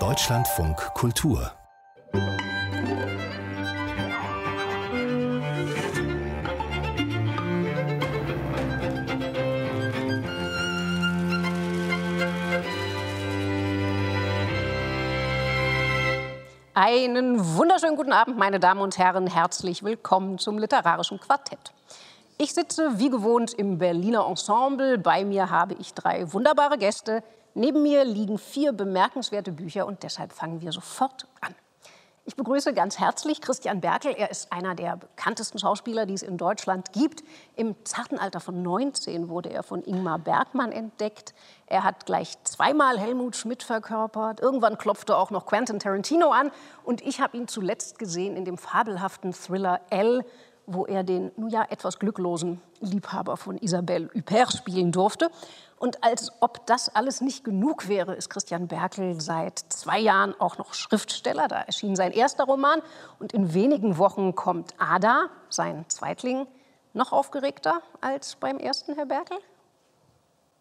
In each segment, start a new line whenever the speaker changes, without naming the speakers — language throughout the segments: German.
Deutschlandfunk Kultur
Einen wunderschönen guten Abend, meine Damen und Herren. Herzlich willkommen zum Literarischen Quartett. Ich sitze wie gewohnt im Berliner Ensemble. Bei mir habe ich drei wunderbare Gäste. Neben mir liegen vier bemerkenswerte Bücher und deshalb fangen wir sofort an. Ich begrüße ganz herzlich Christian Berkel. Er ist einer der bekanntesten Schauspieler, die es in Deutschland gibt. Im zarten Alter von 19 wurde er von Ingmar Bergmann entdeckt. Er hat gleich zweimal Helmut Schmidt verkörpert. Irgendwann klopfte auch noch Quentin Tarantino an. Und ich habe ihn zuletzt gesehen in dem fabelhaften Thriller L, wo er den, nun ja, etwas glücklosen Liebhaber von Isabelle Huppert spielen durfte. Und als ob das alles nicht genug wäre, ist Christian Berkel seit zwei Jahren auch noch Schriftsteller. Da erschien sein erster Roman und in wenigen Wochen kommt Ada, sein Zweitling, noch aufgeregter als beim ersten, Herr Berkel?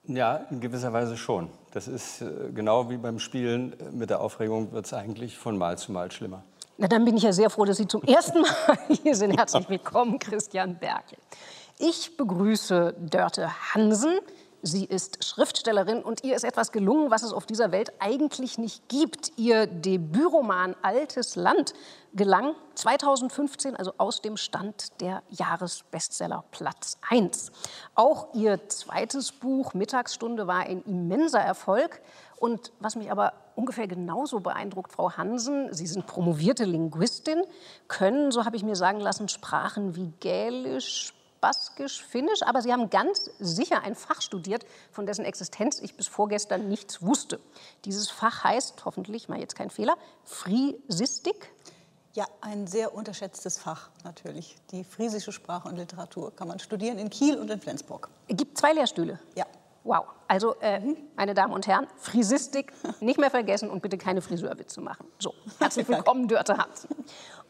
Ja, in gewisser Weise schon. Das ist äh, genau wie beim Spielen. Mit der Aufregung wird es eigentlich von Mal zu Mal schlimmer.
Na, dann bin ich ja sehr froh, dass Sie zum ersten Mal hier sind. Herzlich willkommen, Christian Berkel. Ich begrüße Dörte Hansen. Sie ist Schriftstellerin und ihr ist etwas gelungen, was es auf dieser Welt eigentlich nicht gibt. Ihr Debütroman Altes Land gelang 2015, also aus dem Stand der Jahresbestseller Platz 1. Auch ihr zweites Buch Mittagsstunde war ein immenser Erfolg. Und was mich aber ungefähr genauso beeindruckt, Frau Hansen, Sie sind promovierte Linguistin, können, so habe ich mir sagen lassen, Sprachen wie Gälisch, Baskisch, Finnisch, aber Sie haben ganz sicher ein Fach studiert, von dessen Existenz ich bis vorgestern nichts wusste. Dieses Fach heißt, hoffentlich mal jetzt kein Fehler, Friesistik.
Ja, ein sehr unterschätztes Fach natürlich. Die friesische Sprache und Literatur kann man studieren in Kiel und in Flensburg.
Es gibt zwei Lehrstühle.
Ja.
Wow. Also, äh, meine Damen und Herren, Friesistik nicht mehr vergessen und bitte keine Friseurwitze machen. So, herzlich willkommen, Dörte Hans.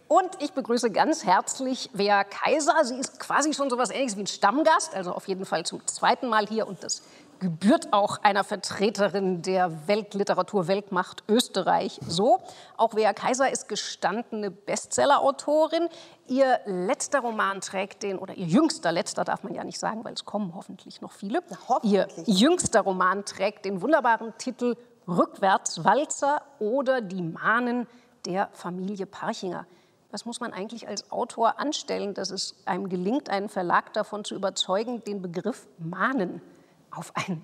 Und ich begrüße ganz herzlich Wea Kaiser. Sie ist quasi schon so etwas Ähnliches wie ein Stammgast, also auf jeden Fall zum zweiten Mal hier. Und das gebührt auch einer Vertreterin der Weltliteratur-Weltmacht Österreich so. Auch Wea Kaiser ist gestandene Bestsellerautorin. Ihr letzter Roman trägt den, oder ihr jüngster, letzter darf man ja nicht sagen, weil es kommen hoffentlich noch viele.
Na, hoffentlich.
Ihr jüngster Roman trägt den wunderbaren Titel Rückwärtswalzer oder die Mahnen der Familie Parchinger. Was muss man eigentlich als Autor anstellen, dass es einem gelingt, einen Verlag davon zu überzeugen, den Begriff Mahnen auf einen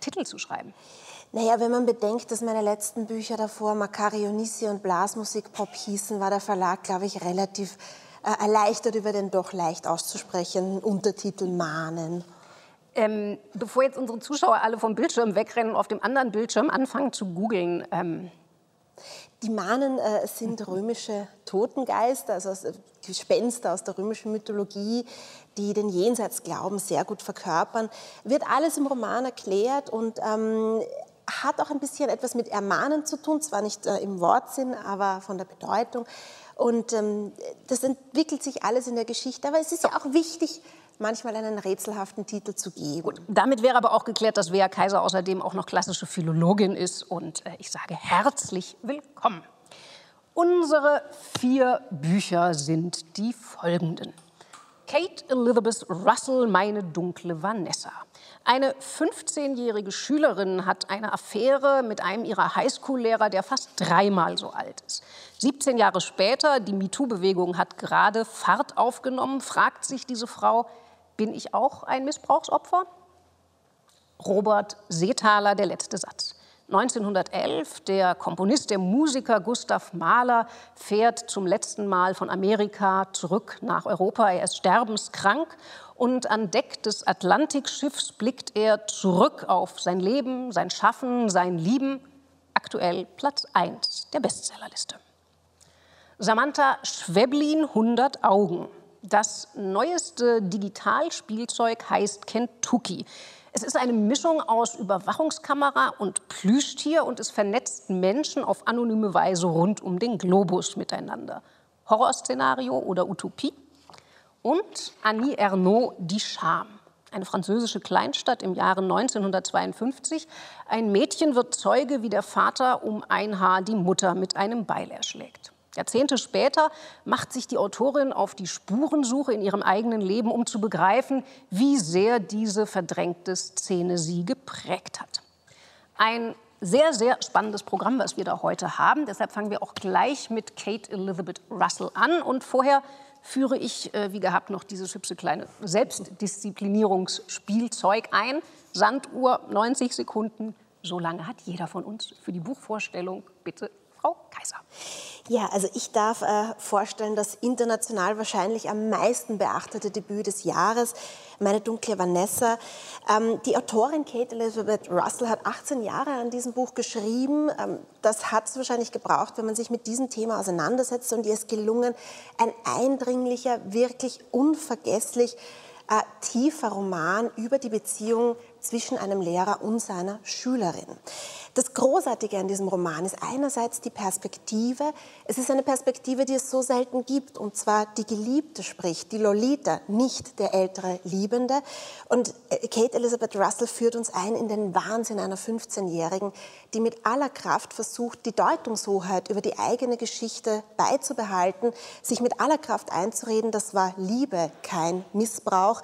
Titel zu schreiben?
Naja, wenn man bedenkt, dass meine letzten Bücher davor Makarionissi und Blasmusikpop hießen, war der Verlag, glaube ich, relativ äh, erleichtert über den doch leicht auszusprechenden Untertitel Mahnen.
Ähm, bevor jetzt unsere Zuschauer alle vom Bildschirm wegrennen und auf dem anderen Bildschirm anfangen zu googeln, ähm,
die Mahnen äh, sind römische Totengeister, also aus, äh, Gespenster aus der römischen Mythologie, die den Jenseitsglauben sehr gut verkörpern. Wird alles im Roman erklärt und ähm, hat auch ein bisschen etwas mit Ermahnen zu tun, zwar nicht äh, im Wortsinn, aber von der Bedeutung. Und ähm, das entwickelt sich alles in der Geschichte. Aber es ist ja auch wichtig, manchmal einen rätselhaften Titel zu geben. Gut,
damit wäre aber auch geklärt, dass Wea Kaiser außerdem auch noch klassische Philologin ist. Und äh, ich sage herzlich willkommen. Unsere vier Bücher sind die folgenden. Kate Elizabeth Russell, meine dunkle Vanessa. Eine 15-jährige Schülerin hat eine Affäre mit einem ihrer Highschool-Lehrer, der fast dreimal so alt ist. 17 Jahre später, die MeToo-Bewegung hat gerade Fahrt aufgenommen, fragt sich diese Frau, bin ich auch ein Missbrauchsopfer? Robert Seethaler, der letzte Satz. 1911, der Komponist, der Musiker Gustav Mahler fährt zum letzten Mal von Amerika zurück nach Europa. Er ist sterbenskrank und an Deck des Atlantikschiffs blickt er zurück auf sein Leben, sein Schaffen, sein Lieben. Aktuell Platz 1 der Bestsellerliste. Samantha Schweblin, 100 Augen. Das neueste Digitalspielzeug heißt Kentucky. Es ist eine Mischung aus Überwachungskamera und Plüschtier und es vernetzt Menschen auf anonyme Weise rund um den Globus miteinander. Horrorszenario oder Utopie? Und Annie Ernaux, Die Scham. eine französische Kleinstadt im Jahre 1952. Ein Mädchen wird Zeuge, wie der Vater um ein Haar die Mutter mit einem Beil erschlägt. Jahrzehnte später macht sich die Autorin auf die Spurensuche in ihrem eigenen Leben, um zu begreifen, wie sehr diese verdrängte Szene sie geprägt hat. Ein sehr, sehr spannendes Programm, was wir da heute haben. Deshalb fangen wir auch gleich mit Kate Elizabeth Russell an. Und vorher führe ich, äh, wie gehabt, noch dieses hübsche kleine Selbstdisziplinierungsspielzeug ein. Sanduhr, 90 Sekunden. So lange hat jeder von uns für die Buchvorstellung. Bitte, Frau Kaiser.
Ja, also ich darf äh, vorstellen, das international wahrscheinlich am meisten beachtete Debüt des Jahres, Meine dunkle Vanessa. Ähm, die Autorin Kate Elizabeth Russell hat 18 Jahre an diesem Buch geschrieben. Ähm, das hat es wahrscheinlich gebraucht, wenn man sich mit diesem Thema auseinandersetzt und ihr ist gelungen, ein eindringlicher, wirklich unvergesslich äh, tiefer Roman über die Beziehung zwischen einem Lehrer und seiner Schülerin. Das Großartige an diesem Roman ist einerseits die Perspektive. Es ist eine Perspektive, die es so selten gibt, und zwar die Geliebte spricht, die Lolita, nicht der ältere Liebende. Und äh, Kate Elizabeth Russell führt uns ein in den Wahnsinn einer 15-Jährigen, die mit aller Kraft versucht, die Deutungshoheit über die eigene Geschichte beizubehalten, sich mit aller Kraft einzureden, das war Liebe, kein Missbrauch.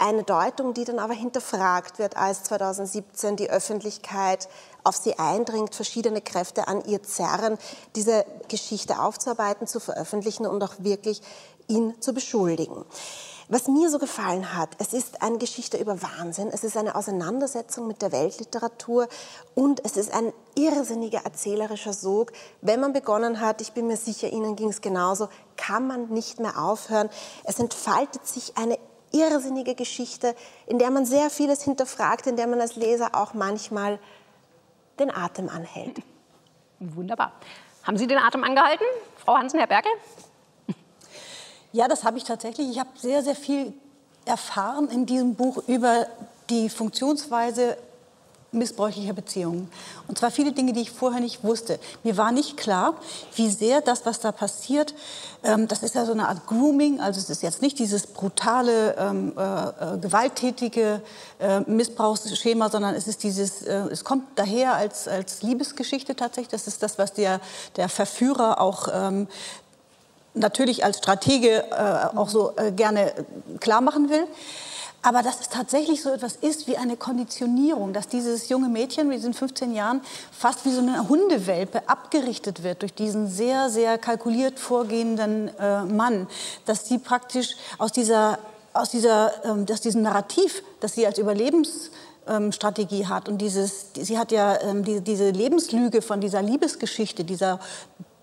Eine Deutung, die dann aber hinterfragt wird, als 2017 die Öffentlichkeit auf sie eindringt, verschiedene Kräfte an ihr zerren, diese Geschichte aufzuarbeiten, zu veröffentlichen und auch wirklich ihn zu beschuldigen. Was mir so gefallen hat, es ist eine Geschichte über Wahnsinn, es ist eine Auseinandersetzung mit der Weltliteratur und es ist ein irrsinniger erzählerischer Sog. Wenn man begonnen hat, ich bin mir sicher, Ihnen ging es genauso, kann man nicht mehr aufhören. Es entfaltet sich eine irrsinnige Geschichte, in der man sehr vieles hinterfragt, in der man als Leser auch manchmal den Atem anhält.
Wunderbar. Haben Sie den Atem angehalten, Frau Hansen, Herr Berkel?
Ja, das habe ich tatsächlich. Ich habe sehr, sehr viel erfahren in diesem Buch über die Funktionsweise missbräuchlicher Beziehungen. Und zwar viele Dinge, die ich vorher nicht wusste. Mir war nicht klar, wie sehr das, was da passiert, ähm, das ist ja so eine Art Grooming, also es ist jetzt nicht dieses brutale, ähm, äh, äh, gewalttätige äh, Missbrauchsschema, sondern es ist dieses, äh, es kommt daher als, als Liebesgeschichte tatsächlich. Das ist das, was der, der Verführer auch ähm, natürlich als Stratege äh, auch so äh, gerne klar machen will. Aber dass es tatsächlich so etwas ist wie eine Konditionierung, dass dieses junge Mädchen mit diesen 15 Jahren fast wie so eine Hundewelpe abgerichtet wird durch diesen sehr, sehr kalkuliert vorgehenden äh, Mann, dass sie praktisch aus, dieser, aus, dieser, ähm, aus diesem Narrativ, das sie als Überlebens Strategie hat. Und dieses, sie hat ja ähm, die, diese Lebenslüge von dieser Liebesgeschichte, dieser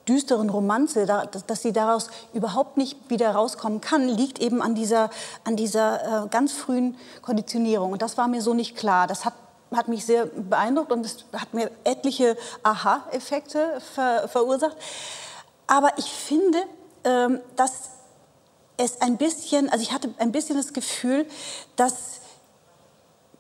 düsteren Romanze, dass sie daraus überhaupt nicht wieder rauskommen kann, liegt eben an dieser, an dieser äh, ganz frühen Konditionierung. Und das war mir so nicht klar. Das hat hat mich sehr beeindruckt und es hat mir etliche Aha-Effekte ver verursacht. Aber ich finde, ähm, dass es ein bisschen, also ich hatte ein bisschen das Gefühl, dass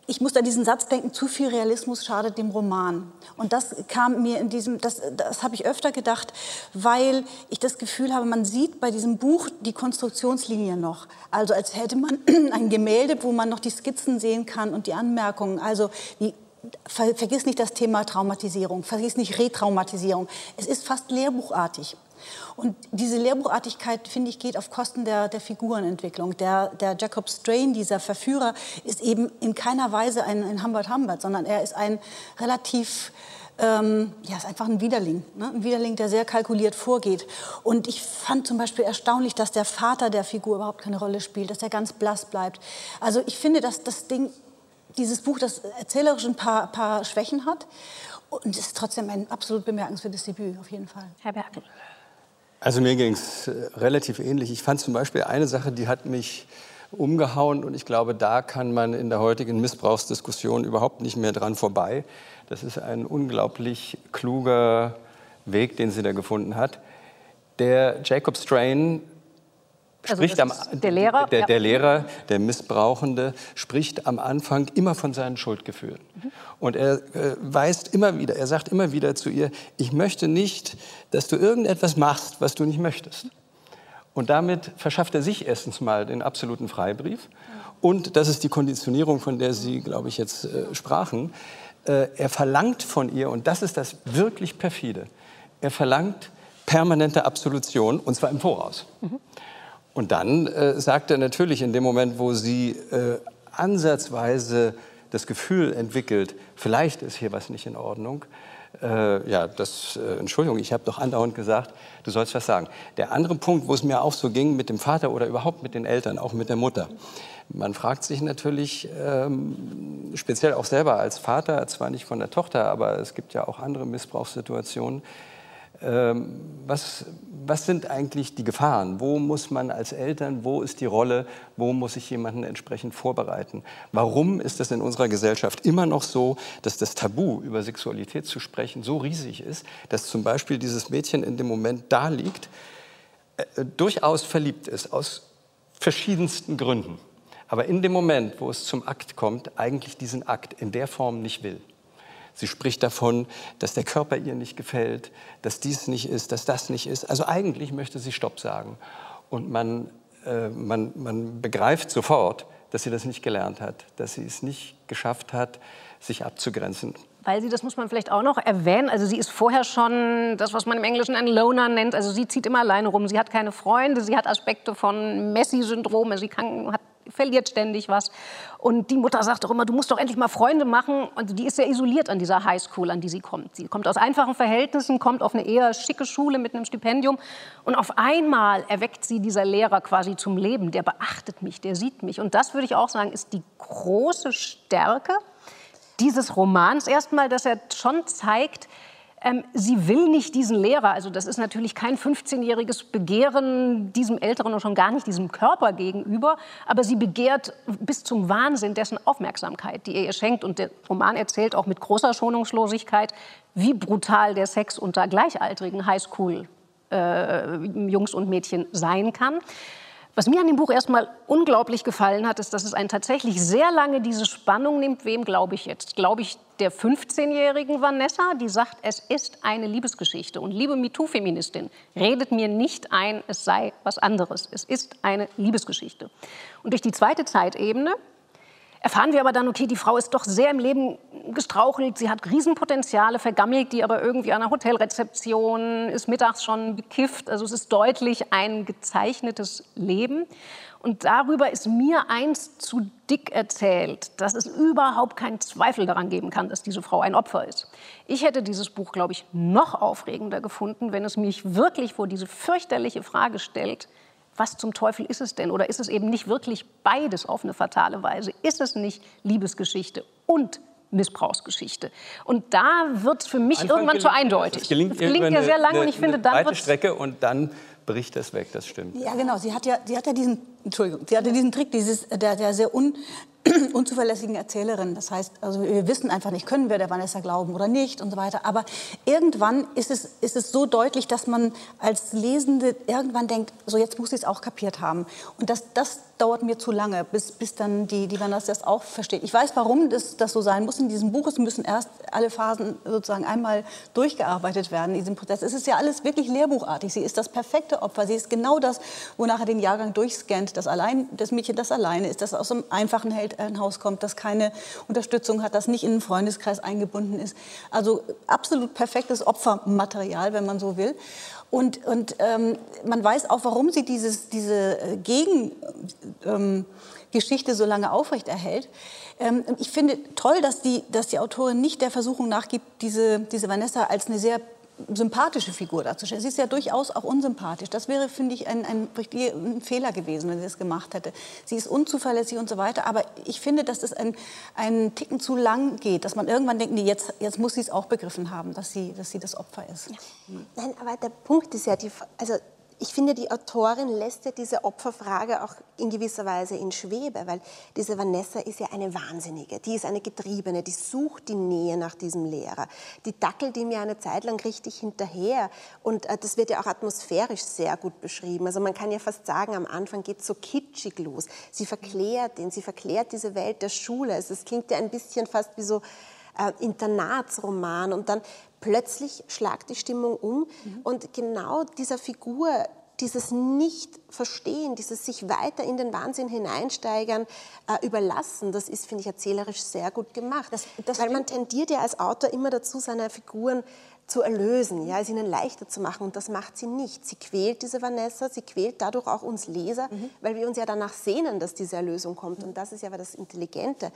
ich musste an diesen Satz denken, zu viel Realismus schadet dem Roman. Und das kam mir in diesem, das, das habe ich öfter gedacht, weil ich das Gefühl habe, man sieht bei diesem Buch die Konstruktionslinie noch. Also als hätte man ein Gemälde, wo man noch die Skizzen sehen kann und die Anmerkungen. Also ver, vergiss nicht das Thema Traumatisierung, vergiss nicht Retraumatisierung. Es ist fast lehrbuchartig. Und diese Lehrbuchartigkeit, finde ich, geht auf Kosten der, der Figurenentwicklung. Der, der Jacob Strain, dieser Verführer, ist eben in keiner Weise ein, ein Humbert Humbert, sondern er ist ein relativ ähm, ja, ist einfach ein Widerling. Ne? Ein Widerling, der sehr kalkuliert vorgeht. Und ich fand zum Beispiel erstaunlich, dass der Vater der Figur überhaupt keine Rolle spielt, dass er ganz blass bleibt. Also ich finde, dass das Ding, dieses Buch, das erzählerisch ein paar, paar Schwächen hat. Und es ist trotzdem ein absolut bemerkenswertes Debüt, auf jeden Fall.
Herr Berkel.
Also mir ging es äh, relativ ähnlich. Ich fand zum Beispiel eine Sache, die hat mich umgehauen und ich glaube, da kann man in der heutigen Missbrauchsdiskussion überhaupt nicht mehr dran vorbei. Das ist ein unglaublich kluger Weg, den sie da gefunden hat. Der Jacob Strain also spricht am,
der Lehrer,
der, der, Lehrer, der Missbrauchende, spricht am Anfang immer von seinen Schuldgefühlen. Mhm. Und er äh, weist immer wieder, er sagt immer wieder zu ihr, ich möchte nicht, dass du irgendetwas machst, was du nicht möchtest. Und damit verschafft er sich erstens mal den absoluten Freibrief. Und das ist die Konditionierung, von der Sie, glaube ich, jetzt äh, sprachen. Äh, er verlangt von ihr, und das ist das wirklich perfide, er verlangt permanente Absolution, und zwar im Voraus. Mhm. Und dann äh, sagt er natürlich in dem Moment, wo sie äh, ansatzweise das Gefühl entwickelt, vielleicht ist hier was nicht in Ordnung, äh, ja, das, äh, Entschuldigung, ich habe doch andauernd gesagt, du sollst was sagen. Der andere Punkt, wo es mir auch so ging mit dem Vater oder überhaupt mit den Eltern, auch mit der Mutter. Man fragt sich natürlich, ähm, speziell auch selber als Vater, zwar nicht von der Tochter, aber es gibt ja auch andere Missbrauchssituationen, was, was sind eigentlich die Gefahren? Wo muss man als Eltern, wo ist die Rolle, wo muss ich jemanden entsprechend vorbereiten? Warum ist es in unserer Gesellschaft immer noch so, dass das Tabu über Sexualität zu sprechen so riesig ist, dass zum Beispiel dieses Mädchen in dem Moment da liegt, äh, durchaus verliebt ist, aus verschiedensten Gründen, aber in dem Moment, wo es zum Akt kommt, eigentlich diesen Akt in der Form nicht will? Sie spricht davon, dass der Körper ihr nicht gefällt, dass dies nicht ist, dass das nicht ist. Also eigentlich möchte sie Stopp sagen. Und man, äh, man, man begreift sofort, dass sie das nicht gelernt hat, dass sie es nicht geschafft hat, sich abzugrenzen.
Weil sie, das muss man vielleicht auch noch erwähnen, also sie ist vorher schon das, was man im Englischen ein Loner nennt. Also sie zieht immer alleine rum. Sie hat keine Freunde, sie hat Aspekte von Messi-Syndrom. Also sie kann, hat verliert ständig was. Und die Mutter sagt doch immer, du musst doch endlich mal Freunde machen. Und die ist sehr isoliert an dieser Highschool, an die sie kommt. Sie kommt aus einfachen Verhältnissen, kommt auf eine eher schicke Schule mit einem Stipendium. Und auf einmal erweckt sie dieser Lehrer quasi zum Leben. Der beachtet mich, der sieht mich. Und das würde ich auch sagen, ist die große Stärke dieses Romans erstmal, dass er schon zeigt, ähm, sie will nicht diesen Lehrer, also das ist natürlich kein 15-jähriges Begehren diesem Älteren und schon gar nicht diesem Körper gegenüber, aber sie begehrt bis zum Wahnsinn dessen Aufmerksamkeit, die er ihr schenkt. Und der Roman erzählt auch mit großer Schonungslosigkeit, wie brutal der Sex unter gleichaltrigen Highschool-Jungs äh, und Mädchen sein kann. Was mir an dem Buch erstmal unglaublich gefallen hat, ist, dass es einen tatsächlich sehr lange diese Spannung nimmt. Wem glaube ich jetzt? Glaube ich der 15-jährigen Vanessa, die sagt, es ist eine Liebesgeschichte. Und liebe MeToo-Feministin, redet mir nicht ein, es sei was anderes. Es ist eine Liebesgeschichte. Und durch die zweite Zeitebene erfahren wir aber dann, okay, die Frau ist doch sehr im Leben gestrauchelt, sie hat Riesenpotenziale, vergammelt die aber irgendwie an der Hotelrezeption, ist mittags schon bekifft. Also es ist deutlich ein gezeichnetes Leben. Und darüber ist mir eins zu dick erzählt, dass es überhaupt keinen Zweifel daran geben kann, dass diese Frau ein Opfer ist. Ich hätte dieses Buch, glaube ich, noch aufregender gefunden, wenn es mich wirklich vor diese fürchterliche Frage stellt, was zum Teufel ist es denn? Oder ist es eben nicht wirklich beides auf eine fatale Weise? Ist es nicht Liebesgeschichte und Missbrauchsgeschichte. Und da wird es für mich Anfang irgendwann zu eindeutig.
Das gelingt, das gelingt ja sehr lange und ich finde, dann wird Strecke und dann bricht es weg, das stimmt.
Ja, genau. Sie hat ja, sie hat ja diesen, Entschuldigung, sie hatte diesen Trick, dieses, der, der sehr un, unzuverlässigen Erzählerin. Das heißt, also wir wissen einfach nicht, können wir der Vanessa glauben oder nicht und so weiter. Aber irgendwann ist es, ist es so deutlich, dass man als Lesende irgendwann denkt, so jetzt muss ich es auch kapiert haben. Und das, das dauert mir zu lange, bis, bis dann die, die Vanessa das auch versteht. Ich weiß, warum das, das so sein muss in diesem Buch. Es müssen erst alle Phasen sozusagen einmal durchgearbeitet werden in diesem Prozess. Es ist ja alles wirklich lehrbuchartig. Sie ist das perfekte Opfer. Sie ist genau das, wonach er den Jahrgang durchscannt. Das, allein, das Mädchen, das alleine ist, das aus einem einfachen Elternhaus kommt, das keine Unterstützung hat, das nicht in einen Freundeskreis eingebunden ist. Also absolut perfektes Opfermaterial, wenn man so will. Und, und ähm, man weiß auch, warum sie dieses, diese äh, Gegengeschichte ähm, so lange aufrechterhält. Ähm, ich finde toll, dass die, dass die Autorin nicht der Versuchung nachgibt, diese, diese Vanessa als eine sehr sympathische Figur darzustellen. Sie ist ja durchaus auch unsympathisch. Das wäre, finde ich, ein, ein, ein, Fehler gewesen, wenn sie das gemacht hätte. Sie ist unzuverlässig und so weiter. Aber ich finde, dass das ein, ein Ticken zu lang geht, dass man irgendwann denkt, nee, jetzt, jetzt muss sie es auch begriffen haben, dass sie, dass sie das Opfer ist. Ja.
Nein, aber der Punkt ist ja, die, also ich finde, die Autorin lässt ja diese Opferfrage auch in gewisser Weise in Schwebe, weil diese Vanessa ist ja eine Wahnsinnige, die ist eine Getriebene, die sucht die Nähe nach diesem Lehrer, die dackelt ihm ja eine Zeit lang richtig hinterher und äh, das wird ja auch atmosphärisch sehr gut beschrieben. Also man kann ja fast sagen, am Anfang geht es so kitschig los. Sie verklärt ihn, sie verklärt diese Welt der Schule. Also klingt ja ein bisschen fast wie so äh, Internatsroman und dann plötzlich schlagt die Stimmung um mhm. und genau dieser Figur dieses Nicht-Verstehen, dieses sich weiter in den Wahnsinn hineinsteigern, äh, überlassen, das ist, finde ich, erzählerisch sehr gut gemacht. Das, das Weil man tendiert ja als Autor immer dazu, seine Figuren zu erlösen, ja, es ihnen leichter zu machen. Und das macht sie nicht. Sie quält diese Vanessa, sie quält dadurch auch uns Leser, mhm. weil wir uns ja danach sehnen, dass diese Erlösung kommt. Und das ist ja das Intelligente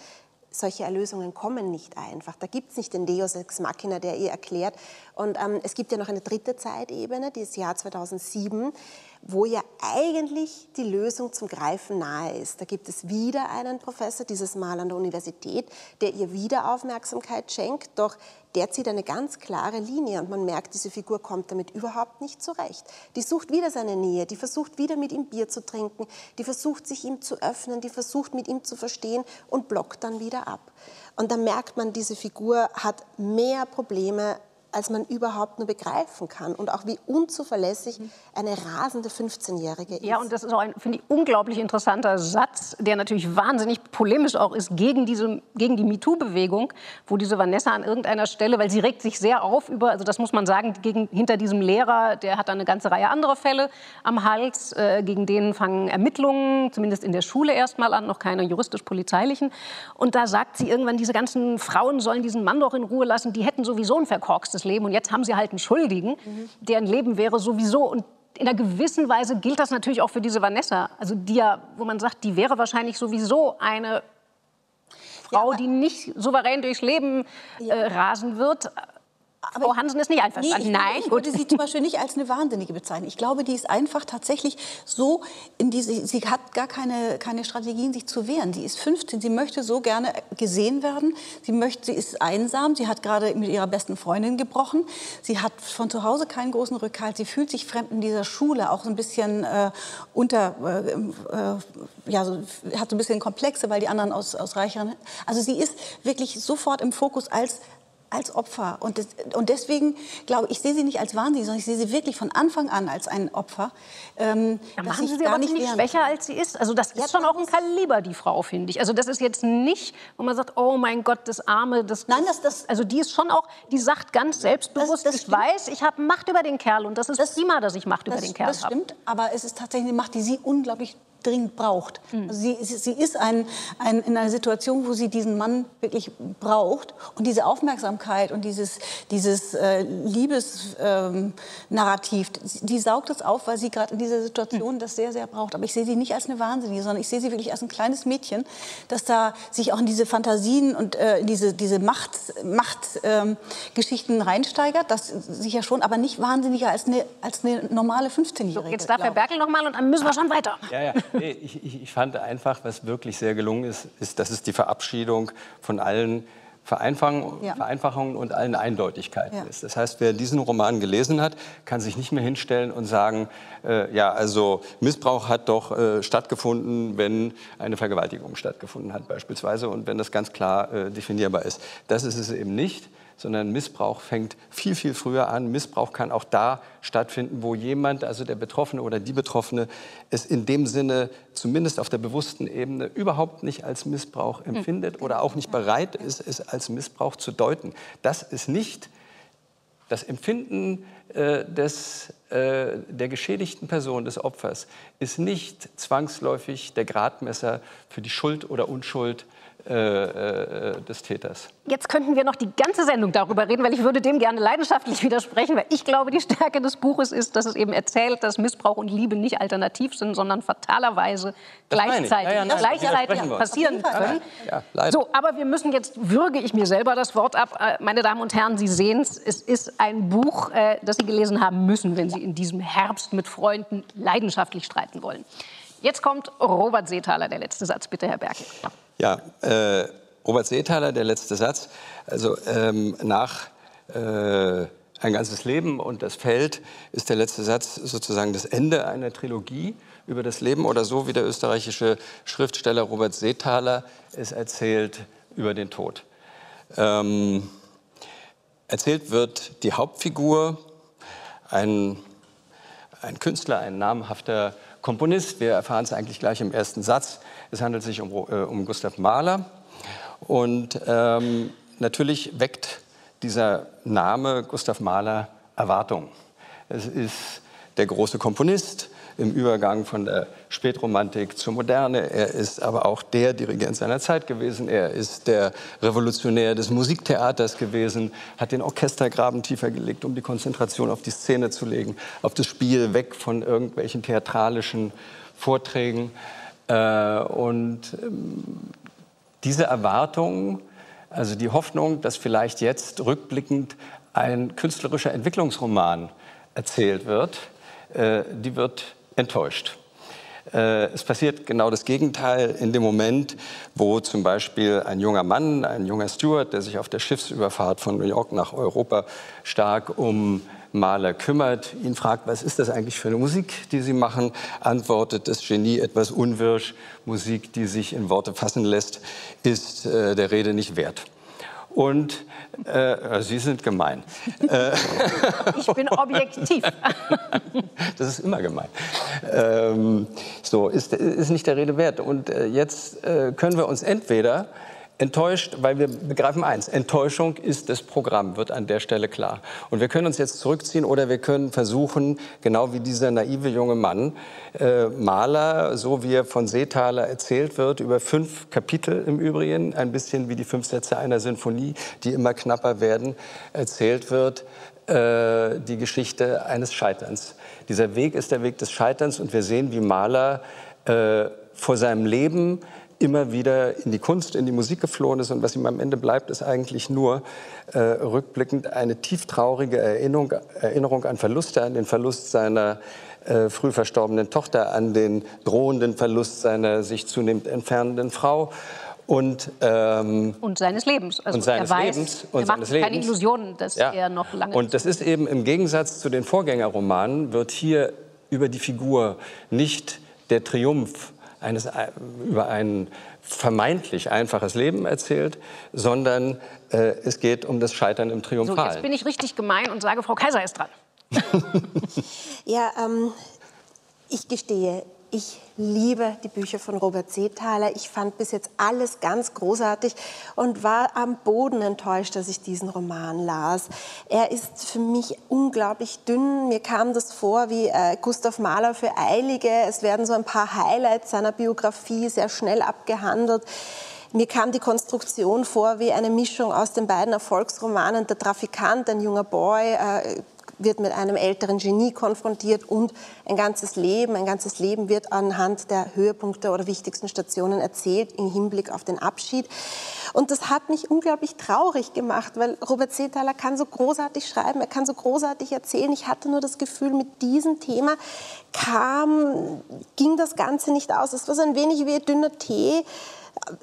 solche Erlösungen kommen nicht einfach. Da gibt es nicht den Deus Ex Machina, der ihr erklärt. Und ähm, es gibt ja noch eine dritte Zeitebene, das Jahr 2007, wo ja eigentlich die Lösung zum Greifen nahe ist. Da gibt es wieder einen Professor, dieses Mal an der Universität, der ihr wieder Aufmerksamkeit schenkt, doch der zieht eine ganz klare Linie und man merkt, diese Figur kommt damit überhaupt nicht zurecht. Die sucht wieder seine Nähe, die versucht wieder mit ihm Bier zu trinken, die versucht sich ihm zu öffnen, die versucht mit ihm zu verstehen und blockt dann wieder ab. Und da merkt man, diese Figur hat mehr Probleme als man überhaupt nur begreifen kann und auch wie unzuverlässig eine rasende 15-Jährige ist.
Ja, und das ist auch ein, finde ich, unglaublich interessanter Satz, der natürlich wahnsinnig polemisch auch ist gegen, diese, gegen die MeToo-Bewegung, wo diese Vanessa an irgendeiner Stelle, weil sie regt sich sehr auf über, also das muss man sagen, gegen, hinter diesem Lehrer, der hat dann eine ganze Reihe anderer Fälle am Hals, äh, gegen denen fangen Ermittlungen, zumindest in der Schule erstmal an, noch keine juristisch-polizeilichen. Und da sagt sie irgendwann, diese ganzen Frauen sollen diesen Mann doch in Ruhe lassen, die hätten sowieso ein verkorkstes ganzes Leben und jetzt haben sie halt einen Schuldigen, mhm. deren Leben wäre sowieso und in einer gewissen Weise gilt das natürlich auch für diese Vanessa, also die ja, wo man sagt, die wäre wahrscheinlich sowieso eine Frau, ja, die nicht souverän durchs Leben ja. äh, rasen wird. Aber Frau Hansen ist nicht einverstanden.
Nee, Nein, ich würde sie zum Beispiel nicht als eine Wahnsinnige bezeichnen. Ich glaube, die ist einfach tatsächlich so in diese, sie hat gar keine, keine Strategien, sich zu wehren. Sie ist 15, sie möchte so gerne gesehen werden. Sie möchte, sie ist einsam, sie hat gerade mit ihrer besten Freundin gebrochen. Sie hat von zu Hause keinen großen Rückhalt. Sie fühlt sich fremd in dieser Schule, auch so ein bisschen äh, unter, äh, äh, ja, so, hat so ein bisschen Komplexe, weil die anderen aus, aus reicheren. Also sie ist wirklich sofort im Fokus als als Opfer. Und, das, und deswegen glaube ich, ich sehe sie nicht als wahnsinnig, sondern ich sehe sie wirklich von Anfang an als ein Opfer.
Ähm, ja, machen Sie sie gar nicht, schwächer, als sie ist? Also das ist schon auch ein Kaliber, die Frau, finde ich. Also das ist jetzt nicht, wo man sagt, oh mein Gott, das Arme, das...
Nein, das... das
also die ist schon auch, die sagt ganz selbstbewusst, das, ich weiß, ich habe Macht über den Kerl und das ist das, prima, dass ich Macht über den Kerl habe.
Das stimmt, aber es ist tatsächlich eine Macht, die sie unglaublich dringend braucht. Mhm. Also sie, sie, ist ein, ein, in einer Situation, wo sie diesen Mann wirklich braucht. Und diese Aufmerksamkeit und dieses, dieses äh, Liebesnarrativ, ähm, die saugt es auf, weil sie gerade in dieser Situation mhm. das sehr, sehr braucht. Aber ich sehe sie nicht als eine Wahnsinnige, sondern ich sehe sie wirklich als ein kleines Mädchen, das da sich auch in diese Fantasien und äh, in diese, diese Machtgeschichten Macht, ähm, reinsteigert. Das sicher schon, aber nicht wahnsinniger als eine, als eine normale 15-Jährige.
So, jetzt darf Herr Berkel noch mal und dann müssen wir schon weiter.
Ja, ja. Ich, ich, fand einfach, was wirklich sehr gelungen ist, ist, das ist die Verabschiedung von allen Vereinfachungen, ja. Vereinfachungen und allen Eindeutigkeiten ja. ist. Das heißt, wer diesen Roman gelesen hat, kann sich nicht mehr hinstellen und sagen, äh, ja, also Missbrauch hat doch äh, stattgefunden, wenn eine Vergewaltigung stattgefunden hat beispielsweise und wenn das ganz klar äh, definierbar ist. Das ist es eben nicht sondern Missbrauch fängt viel, viel früher an. Missbrauch kann auch da stattfinden, wo jemand, also der Betroffene oder die Betroffene, es in dem Sinne, zumindest auf der bewussten Ebene, überhaupt nicht als Missbrauch hm. empfindet oder auch nicht bereit ist, es als Missbrauch zu deuten. Das ist nicht das Empfinden äh, des, äh, der geschädigten Person, des Opfers, ist nicht zwangsläufig der Gradmesser für die Schuld oder Unschuld äh, äh, des Täters.
Jetzt könnten wir noch die ganze Sendung darüber reden, weil ich würde dem gerne leidenschaftlich widersprechen, weil ich glaube, die Stärke des Buches ist, dass es eben erzählt, dass Missbrauch und Liebe nicht alternativ sind, sondern fatalerweise gleichzeitig, ja, ja, gleichzeitig passieren können. Ja, so, aber wir müssen jetzt, würge ich mir selber das Wort ab, äh, meine Damen und Herren, Sie sehen es, es ist ein Buch, das Sie gelesen haben müssen, wenn Sie in diesem Herbst mit Freunden leidenschaftlich streiten wollen. Jetzt kommt Robert Seethaler, der letzte Satz. Bitte, Herr Berkel.
Ja, äh, Robert Seethaler, der letzte Satz. Also ähm, nach äh, ein ganzes Leben und das Feld ist der letzte Satz sozusagen das Ende einer Trilogie über das Leben oder so, wie der österreichische Schriftsteller Robert Seethaler es erzählt über den Tod. Ähm, erzählt wird die Hauptfigur, ein, ein Künstler, ein namhafter Komponist. Wir erfahren es eigentlich gleich im ersten Satz. Es handelt sich um, äh, um Gustav Mahler. Und ähm, natürlich weckt dieser Name Gustav Mahler Erwartungen. Es ist der große Komponist, im Übergang von der Spätromantik zur Moderne. Er ist aber auch der Dirigent seiner Zeit gewesen. Er ist der Revolutionär des Musiktheaters gewesen, hat den Orchestergraben tiefer gelegt, um die Konzentration auf die Szene zu legen, auf das Spiel, weg von irgendwelchen theatralischen Vorträgen. Äh, und ähm, diese Erwartung, also die Hoffnung, dass vielleicht jetzt rückblickend ein künstlerischer Entwicklungsroman erzählt wird, äh, die wird enttäuscht. Äh, es passiert genau das Gegenteil in dem Moment, wo zum Beispiel ein junger Mann, ein junger Steward, der sich auf der Schiffsüberfahrt von New York nach Europa stark um Maler kümmert, ihn fragt, was ist das eigentlich für eine Musik, die Sie machen, antwortet das Genie etwas unwirsch, Musik, die sich in Worte fassen lässt, ist äh, der Rede nicht wert. Und äh, Sie sind gemein.
Äh, ich bin objektiv.
das ist immer gemein. Ähm, so, ist, ist nicht der Rede wert. Und äh, jetzt äh, können wir uns entweder enttäuscht, weil wir begreifen eins, Enttäuschung ist das Programm, wird an der Stelle klar. Und wir können uns jetzt zurückziehen oder wir können versuchen, genau wie dieser naive junge Mann, äh, Maler, so wie er von Seethaler erzählt wird, über fünf Kapitel im Übrigen, ein bisschen wie die fünf Sätze einer Sinfonie, die immer knapper werden, erzählt wird, äh, die Geschichte eines Scheiterns. Dieser Weg ist der Weg des Scheiterns und wir sehen, wie Maler äh, vor seinem Leben immer wieder in die Kunst, in die Musik geflohen ist. Und was ihm am Ende bleibt, ist eigentlich nur äh, rückblickend eine tieftraurige Erinnerung, Erinnerung an Verluste, an den Verlust seiner äh, früh verstorbenen Tochter, an den drohenden Verlust seiner sich zunehmend entfernenden Frau. Und, ähm,
und seines Lebens.
Also und seines
er weiß,
Lebens.
Und er macht seines keine Illusionen, dass ja. er noch lange.
Und das ist eben im Gegensatz zu den Vorgängerromanen, wird hier über die Figur nicht der Triumph eines, äh, über ein vermeintlich einfaches Leben erzählt, sondern äh, es geht um das Scheitern im Triumphal.
So, jetzt bin ich richtig gemein und sage, Frau Kaiser ist dran.
ja, ähm, ich gestehe, ich liebe die Bücher von Robert Seethaler. Ich fand bis jetzt alles ganz großartig und war am Boden enttäuscht, dass ich diesen Roman las. Er ist für mich unglaublich dünn. Mir kam das vor wie äh, Gustav Mahler für Eilige. Es werden so ein paar Highlights seiner Biografie sehr schnell abgehandelt. Mir kam die Konstruktion vor wie eine Mischung aus den beiden Erfolgsromanen Der Trafikant, ein junger Boy, äh, wird mit einem älteren Genie konfrontiert und ein ganzes Leben, ein ganzes Leben wird anhand der Höhepunkte oder wichtigsten Stationen erzählt im Hinblick auf den Abschied. Und das hat mich unglaublich traurig gemacht, weil Robert Seethaler kann so großartig schreiben, er kann so großartig erzählen. Ich hatte nur das Gefühl, mit diesem Thema kam, ging das Ganze nicht aus. Es war so ein wenig wie dünner Tee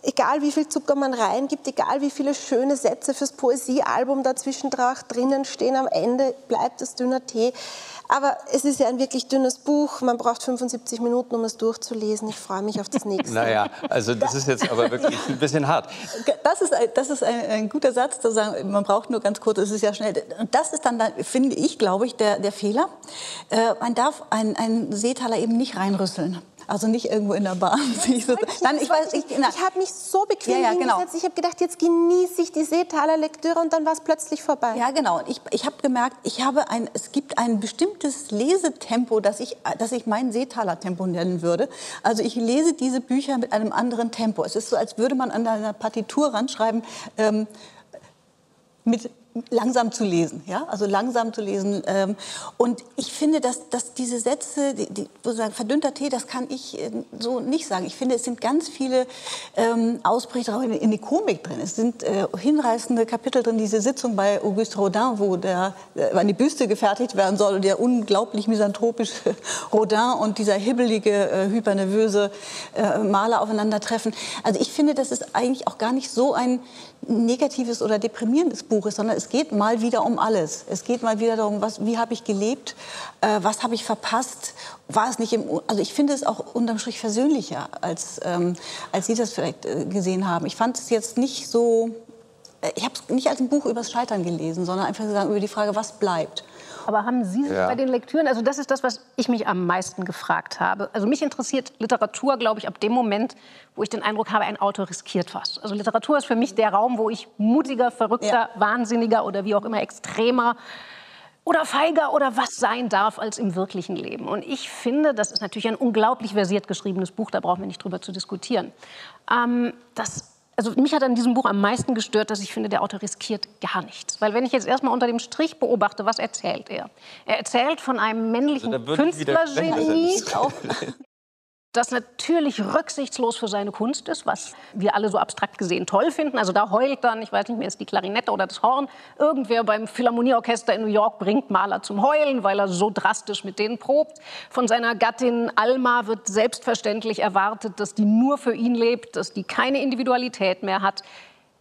egal wie viel Zucker man reingibt, egal wie viele schöne Sätze fürs Poesiealbum dazwischen drinnen stehen, am Ende bleibt es dünner Tee. Aber es ist ja ein wirklich dünnes Buch. Man braucht 75 Minuten, um es durchzulesen. Ich freue mich auf das nächste.
naja, also das ist jetzt aber wirklich ein bisschen hart.
Das ist, ein, das ist ein, ein, guter Satz, zu sagen, man braucht nur ganz kurz, es ist ja schnell. Und das ist dann, finde ich, glaube ich, der, der Fehler. Äh, man darf einen Seetaler eben nicht reinrüsseln. Also nicht irgendwo in der Bahn.
Ich, dann, ich, ich, ich habe mich so bequem ja, ja, genau. Ich habe gedacht, jetzt genieße ich die Seetaler Lektüre und dann war es plötzlich vorbei.
Ja, genau. Ich, ich habe gemerkt, ich habe ein, es gibt ein bestimmtes Lesetempo, das ich, das ich mein Seetaler Tempo nennen würde. Also ich lese diese Bücher mit einem anderen Tempo. Es ist so, als würde man an einer Partitur ranschreiben, ähm, mit langsam zu lesen, ja, also langsam zu lesen. Ähm, und ich finde, dass, dass diese Sätze, die, die sozusagen verdünnter Tee, das kann ich äh, so nicht sagen. Ich finde, es sind ganz viele ähm, Ausbrecher auch in, in die Komik drin. Es sind äh, hinreißende Kapitel drin, diese Sitzung bei Auguste Rodin, wo der, äh, eine Büste gefertigt werden soll der unglaublich misanthropische Rodin und dieser hibbelige, äh, hypernervöse äh, Maler aufeinandertreffen. Also ich finde, das ist eigentlich auch gar nicht so ein negatives oder deprimierendes Buch ist, sondern es geht mal wieder um alles. Es geht mal wieder darum, was, wie habe ich gelebt, äh, was habe ich verpasst, war es nicht im, also ich finde es auch unterm Strich versöhnlicher, als, ähm, als Sie das vielleicht äh, gesehen haben. Ich fand es jetzt nicht so, ich habe es nicht als ein Buch übers Scheitern gelesen, sondern einfach über die Frage, was bleibt.
Aber haben Sie sich ja. bei den Lektüren, also das ist das, was ich mich am meisten gefragt habe. Also mich interessiert Literatur, glaube ich, ab dem Moment, wo ich den Eindruck habe, ein Autor riskiert was. Also Literatur ist für mich der Raum, wo ich mutiger, verrückter, ja. wahnsinniger oder wie auch immer extremer oder feiger oder was sein darf als im wirklichen Leben. Und ich finde, das ist natürlich ein unglaublich versiert geschriebenes Buch, da brauchen wir nicht drüber zu diskutieren. Ähm, das also mich hat an diesem Buch am meisten gestört, dass ich finde, der Autor riskiert gar nichts. Weil wenn ich jetzt erstmal unter dem Strich beobachte, was erzählt er? Er erzählt von einem männlichen also Künstlergenie, das natürlich rücksichtslos für seine Kunst ist, was wir alle so abstrakt gesehen toll finden. Also da heult dann, ich weiß nicht mehr, ist die Klarinette oder das Horn, irgendwer beim Philharmonieorchester in New York bringt Maler zum Heulen, weil er so drastisch mit denen probt. Von seiner Gattin Alma wird selbstverständlich erwartet, dass die nur für ihn lebt, dass die keine Individualität mehr hat.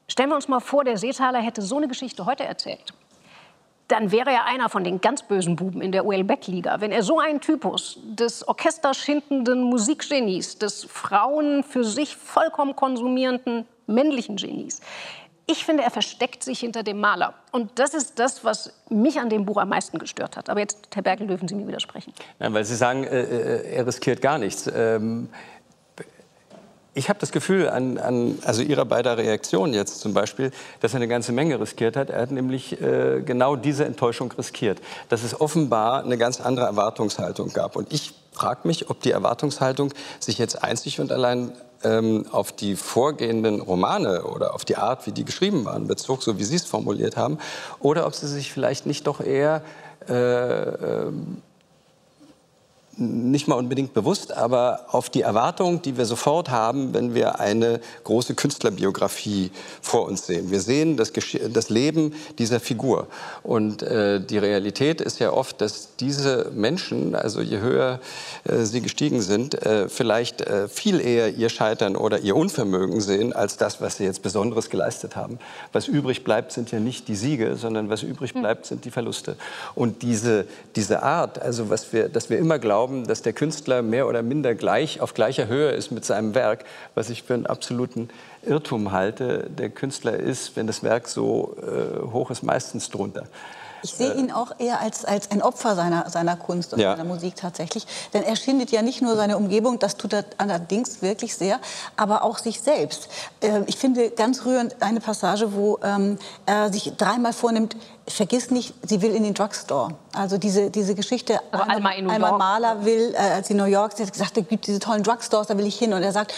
Stellen wir uns mal vor, der Seetaler hätte so eine Geschichte heute erzählt dann wäre er einer von den ganz bösen Buben in der UL-Beck-Liga. Wenn er so einen Typus des orchesterschindenden Musikgenies, des Frauen für sich vollkommen konsumierenden männlichen Genies, ich finde, er versteckt sich hinter dem Maler. Und das ist das, was mich an dem Buch am meisten gestört hat. Aber jetzt, Herr Berkel, dürfen Sie mir widersprechen.
Nein, weil Sie sagen, äh, äh er riskiert gar nichts. Ähm ich habe das Gefühl an, an, also Ihrer beider Reaktionen jetzt zum Beispiel, dass er eine ganze Menge riskiert hat. Er hat nämlich äh, genau diese Enttäuschung riskiert, dass es offenbar eine ganz andere Erwartungshaltung gab. Und ich frage mich, ob die Erwartungshaltung sich jetzt einzig und allein ähm, auf die vorgehenden Romane oder auf die Art, wie die geschrieben waren, bezog, so wie Sie es formuliert haben, oder ob sie sich vielleicht nicht doch eher äh, ähm, nicht mal unbedingt bewusst, aber auf die Erwartung, die wir sofort haben, wenn wir eine große Künstlerbiografie vor uns sehen. Wir sehen das, das Leben dieser Figur. Und äh, die Realität ist ja oft, dass diese Menschen, also je höher äh, sie gestiegen sind, äh, vielleicht äh, viel eher ihr Scheitern oder ihr Unvermögen sehen, als das, was sie jetzt Besonderes geleistet haben. Was übrig bleibt, sind ja nicht die Siege, sondern was übrig hm. bleibt, sind die Verluste. Und diese, diese Art, also was wir, dass wir immer glauben, glauben, dass der Künstler mehr oder minder gleich auf gleicher Höhe ist mit seinem Werk, was ich für einen absoluten Irrtum halte. Der Künstler ist, wenn das Werk so äh, hoch ist, meistens drunter.
Ich sehe ihn auch eher als, als ein Opfer seiner, seiner Kunst und ja. seiner Musik tatsächlich. Denn er schindet ja nicht nur seine Umgebung, das tut er allerdings wirklich sehr, aber auch sich selbst. Äh, ich finde ganz rührend eine Passage, wo ähm, er sich dreimal vornimmt, vergiss nicht, sie will in den Drugstore. Also diese, diese Geschichte,
also einmal,
einmal Maler will, äh, als sie in New York, sie hat gesagt, es gibt diese tollen Drugstores, da will ich hin. Und er sagt,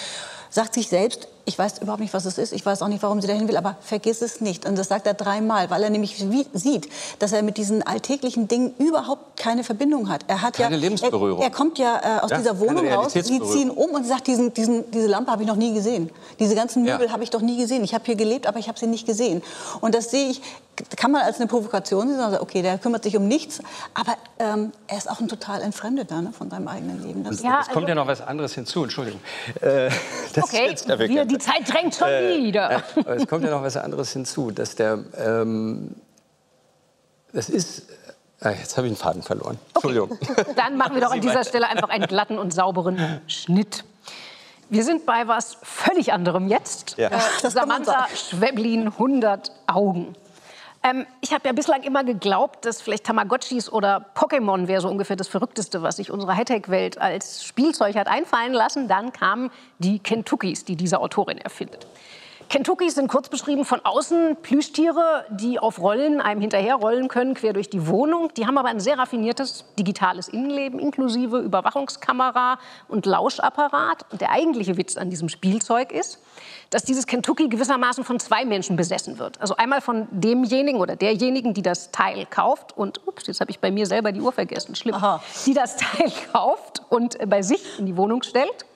sagt sich selbst, ich weiß überhaupt nicht, was es ist, ich weiß auch nicht, warum sie dahin will, aber vergiss es nicht. Und das sagt er dreimal, weil er nämlich sieht, dass er mit diesen alltäglichen Dingen überhaupt keine Verbindung hat. Er hat
keine ja, Lebensberührung.
Er, er kommt ja äh, aus ja, dieser Wohnung raus, sie ziehen um und sagt, diesen, diesen, diese Lampe habe ich noch nie gesehen. Diese ganzen Möbel ja. habe ich doch nie gesehen. Ich habe hier gelebt, aber ich habe sie nicht gesehen. Und das sehe ich, kann man als eine Provokation sehen, also okay, der kümmert sich um nichts, aber ähm, er ist auch ein total Entfremdeter ne, von seinem eigenen Leben.
Das, ja, es kommt also, ja noch was anderes hinzu, Entschuldigung. Äh,
okay, wir, die Zeit drängt schon äh, wieder.
aber es kommt ja noch was anderes hinzu, dass der, ähm, das ist, äh, jetzt habe ich einen Faden verloren. Entschuldigung.
Okay. Dann machen wir doch an dieser Stelle einfach einen glatten und sauberen Schnitt. Wir sind bei was völlig anderem jetzt. Ja. Äh, Samantha Schweblin, 100 Augen. Ähm, ich habe ja bislang immer geglaubt, dass vielleicht Tamagotchis oder Pokémon wäre so ungefähr das Verrückteste, was sich unsere Hightech-Welt als Spielzeug hat einfallen lassen. Dann kamen die Kentuckys, die diese Autorin erfindet. Kentuckys sind kurz beschrieben von außen Plüschtiere, die auf Rollen einem hinterherrollen können, quer durch die Wohnung. Die haben aber ein sehr raffiniertes digitales Innenleben, inklusive Überwachungskamera und Lauschapparat. Und der eigentliche Witz an diesem Spielzeug ist, dass dieses Kentucky gewissermaßen von zwei Menschen besessen wird. Also einmal von demjenigen oder derjenigen, die das Teil kauft und, ups, jetzt habe ich bei mir selber die Uhr vergessen, schlimm, Aha. die das Teil kauft und bei sich in die Wohnung stellt.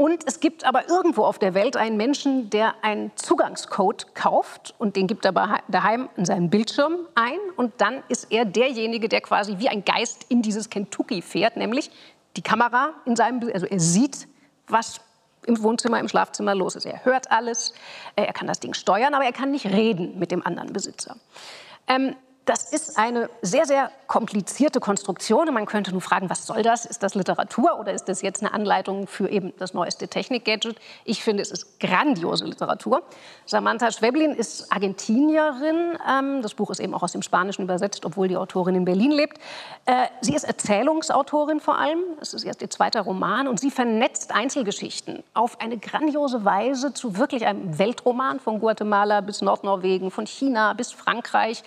Und es gibt aber irgendwo auf der Welt einen Menschen, der einen Zugangscode kauft und den gibt er daheim in seinen Bildschirm ein. Und dann ist er derjenige, der quasi wie ein Geist in dieses Kentucky fährt, nämlich die Kamera in seinem, also er sieht, was im Wohnzimmer, im Schlafzimmer los ist. Er hört alles, er kann das Ding steuern, aber er kann nicht reden mit dem anderen Besitzer. Ähm, das ist eine sehr, sehr komplizierte Konstruktion. Und man könnte nun fragen, was soll das? Ist das Literatur oder ist das jetzt eine Anleitung für eben das neueste Technik-Gadget? Ich finde, es ist grandiose Literatur. Samantha Schweblin ist Argentinierin. Ähm, das Buch ist eben auch aus dem Spanischen übersetzt, obwohl die Autorin in Berlin lebt. Äh, sie ist Erzählungsautorin vor allem. Es ist erst ihr zweiter Roman. Und sie vernetzt Einzelgeschichten auf eine grandiose Weise zu wirklich einem Weltroman von Guatemala bis Nordnorwegen, von China bis Frankreich.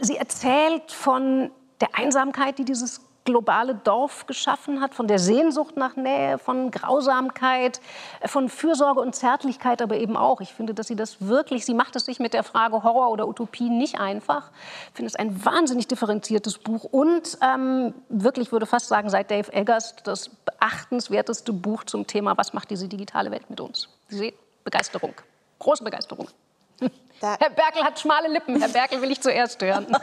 Sie erzählt von der Einsamkeit, die dieses globale Dorf geschaffen hat, von der Sehnsucht nach Nähe, von Grausamkeit, von Fürsorge und Zärtlichkeit aber eben auch. Ich finde, dass sie das wirklich, sie macht es sich mit der Frage Horror oder Utopie nicht einfach. Ich finde es ein wahnsinnig differenziertes Buch und ähm, wirklich würde fast sagen, seit Dave Eggers das beachtenswerteste Buch zum Thema, was macht diese digitale Welt mit uns. Sie sehen, Begeisterung, große Begeisterung. Da Herr Berkel hat schmale Lippen. Herr Berkel will ich zuerst hören.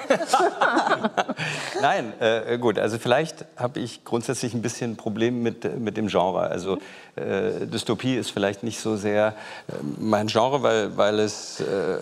Nein, äh, gut. Also vielleicht habe ich grundsätzlich ein bisschen ein Problem mit, mit dem Genre. Also äh, Dystopie ist vielleicht nicht so sehr äh, mein Genre, weil, weil es äh,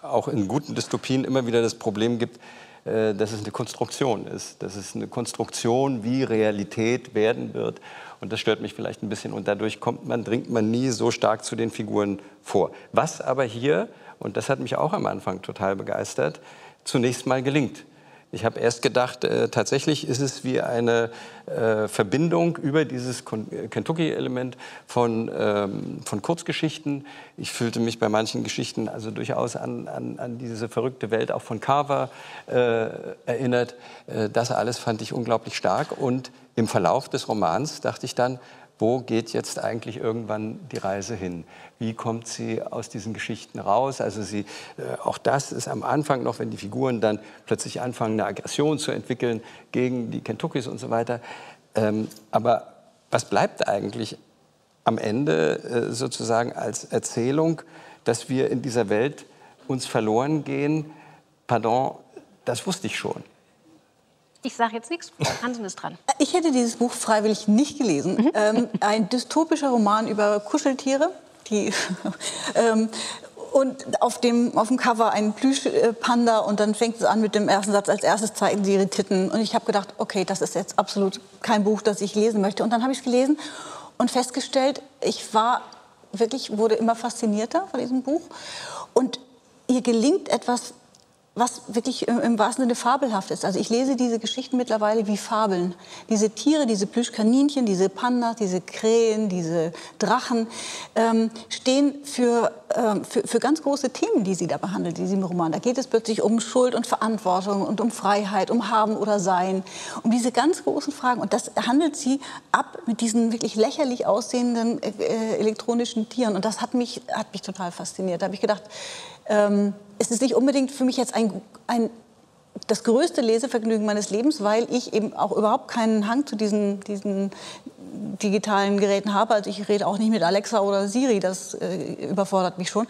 auch in guten Dystopien immer wieder das Problem gibt, äh, dass es eine Konstruktion ist. Dass es eine Konstruktion, wie Realität werden wird. Und das stört mich vielleicht ein bisschen. Und dadurch kommt man, dringt man nie so stark zu den Figuren vor. Was aber hier und das hat mich auch am Anfang total begeistert, zunächst mal gelingt. Ich habe erst gedacht, äh, tatsächlich ist es wie eine äh, Verbindung über dieses Kentucky-Element von, ähm, von Kurzgeschichten. Ich fühlte mich bei manchen Geschichten also durchaus an, an, an diese verrückte Welt auch von Carver äh, erinnert. Äh, das alles fand ich unglaublich stark. Und im Verlauf des Romans dachte ich dann, wo geht jetzt eigentlich irgendwann die Reise hin? Wie kommt sie aus diesen Geschichten raus? Also sie, äh, auch das ist am Anfang noch, wenn die Figuren dann plötzlich anfangen, eine Aggression zu entwickeln gegen die Kentuckys und so weiter. Ähm, aber was bleibt eigentlich am Ende äh, sozusagen als Erzählung, dass wir in dieser Welt uns verloren gehen? Pardon, das wusste ich schon.
Ich sage jetzt nichts. Hansen ist dran.
Ich hätte dieses Buch freiwillig nicht gelesen. Mhm. Ähm, ein dystopischer Roman über Kuscheltiere. Die, ähm, und auf dem, auf dem Cover ein Plüschpanda und dann fängt es an mit dem ersten Satz. Als erstes zeigen sie ihre Titten. Und ich habe gedacht, okay, das ist jetzt absolut kein Buch, das ich lesen möchte. Und dann habe ich es gelesen und festgestellt, ich war wirklich, wurde immer faszinierter von diesem Buch. Und ihr gelingt etwas was wirklich im wahrsten Sinne fabelhaft ist. Also ich lese diese Geschichten mittlerweile wie Fabeln. Diese Tiere, diese Plüschkaninchen, diese Pandas, diese Krähen, diese Drachen ähm, stehen für, ähm, für, für, ganz große Themen, die sie da behandelt, in diesem Roman. Da geht es plötzlich um Schuld und Verantwortung und um Freiheit, um Haben oder Sein, um diese ganz großen Fragen. Und das handelt sie ab mit diesen wirklich lächerlich aussehenden äh, äh elektronischen Tieren. Und das hat mich, hat mich total fasziniert. Da habe ich gedacht, ähm, es ist nicht unbedingt für mich jetzt ein, ein, das größte Lesevergnügen meines Lebens, weil ich eben auch überhaupt keinen Hang zu diesen, diesen digitalen Geräten habe. Also ich rede auch nicht mit Alexa oder Siri, das äh, überfordert mich schon.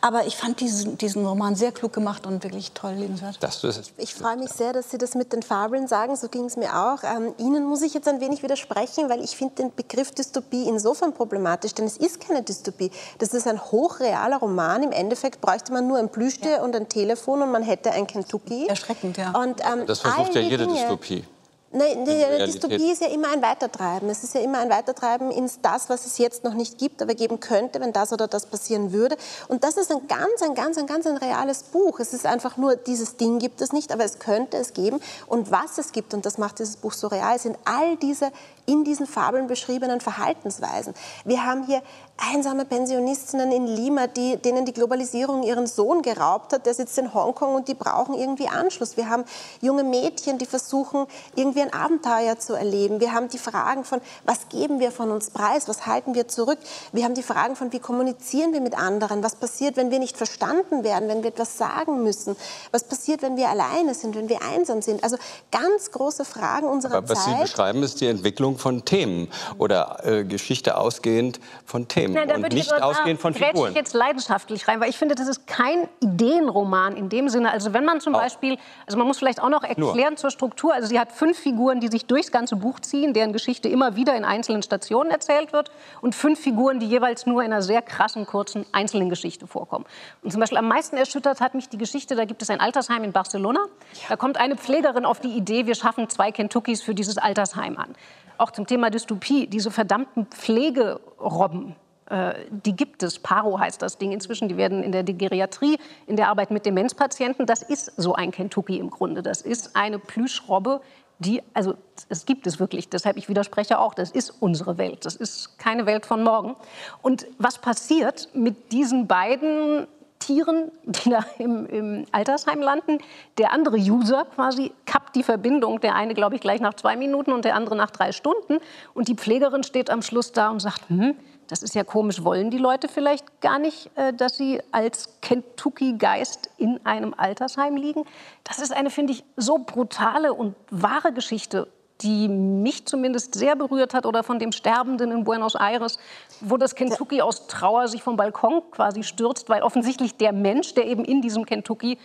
Aber ich fand diesen, diesen Roman sehr klug gemacht und wirklich toll lesenswert.
Das ist ich freue mich sehr, dass Sie das mit den Fabeln sagen. So ging es mir auch. Ähm, Ihnen muss ich jetzt ein wenig widersprechen, weil ich finde den Begriff Dystopie insofern problematisch, denn es ist keine Dystopie. Das ist ein hochrealer Roman. Im Endeffekt bräuchte man nur ein Plüschtier ja. und ein Telefon und man hätte ein Kentucky.
Erschreckend, ja.
Und, ähm, das versucht ja jede Dinge, Dystopie.
Nein, die, die Dystopie ist ja immer ein Weitertreiben. Es ist ja immer ein Weitertreiben ins das, was es jetzt noch nicht gibt, aber geben könnte, wenn das oder das passieren würde. Und das ist ein ganz, ein ganz, ein ganz ein reales Buch. Es ist einfach nur, dieses Ding gibt es nicht, aber es könnte es geben. Und was es gibt, und das macht dieses Buch so real, sind all diese in diesen Fabeln beschriebenen Verhaltensweisen. Wir haben hier einsame Pensionistinnen in Lima, die, denen die Globalisierung ihren Sohn geraubt hat. Der sitzt in Hongkong und die brauchen irgendwie Anschluss. Wir haben junge Mädchen, die versuchen, irgendwie ein Abenteuer zu erleben. Wir haben die Fragen von, was geben wir von uns preis? Was halten wir zurück? Wir haben die Fragen von, wie kommunizieren wir mit anderen? Was passiert, wenn wir nicht verstanden werden, wenn wir etwas sagen müssen? Was passiert, wenn wir alleine sind, wenn wir einsam sind? Also ganz große Fragen unserer
Aber was
Zeit.
Sie beschreiben, ist die Entwicklung von Themen oder äh, Geschichte ausgehend von Themen. Nein, und nicht ausgehend von Figuren.
ich jetzt leidenschaftlich rein, weil ich finde, das ist kein Ideenroman in dem Sinne. Also wenn man zum auch. Beispiel, also man muss vielleicht auch noch erklären Nur. zur Struktur. Also sie hat fünf Figuren, die sich durchs ganze Buch ziehen, deren Geschichte immer wieder in einzelnen Stationen erzählt wird, und fünf Figuren, die jeweils nur in einer sehr krassen, kurzen einzelnen Geschichte vorkommen. Und zum Beispiel am meisten erschüttert hat mich die Geschichte, da gibt es ein Altersheim in Barcelona. Da kommt eine Pflegerin auf die Idee, wir schaffen zwei Kentuckys für dieses Altersheim an. Auch zum Thema Dystopie, diese verdammten Pflegerobben, äh, die gibt es. Paro heißt das Ding inzwischen. Die werden in der Geriatrie, in der Arbeit mit Demenzpatienten, das ist so ein Kentucky im Grunde. Das ist eine Plüschrobbe, die, also es gibt es wirklich, deshalb ich widerspreche auch, das ist unsere Welt, das ist keine Welt von morgen. Und was passiert mit diesen beiden Tieren, die da im, im Altersheim landen. Der andere User quasi kappt die Verbindung. Der eine, glaube ich, gleich nach zwei Minuten und der andere nach drei Stunden. Und die Pflegerin steht am Schluss da und sagt, hm, das ist ja komisch, wollen die Leute vielleicht gar nicht, äh, dass sie als Kentucky-Geist in einem Altersheim liegen? Das ist eine, finde ich, so brutale und wahre Geschichte die mich zumindest sehr berührt hat, oder von dem Sterbenden in Buenos Aires, wo das Kentucky aus Trauer sich vom Balkon quasi stürzt, weil offensichtlich der Mensch, der eben in diesem Kentucky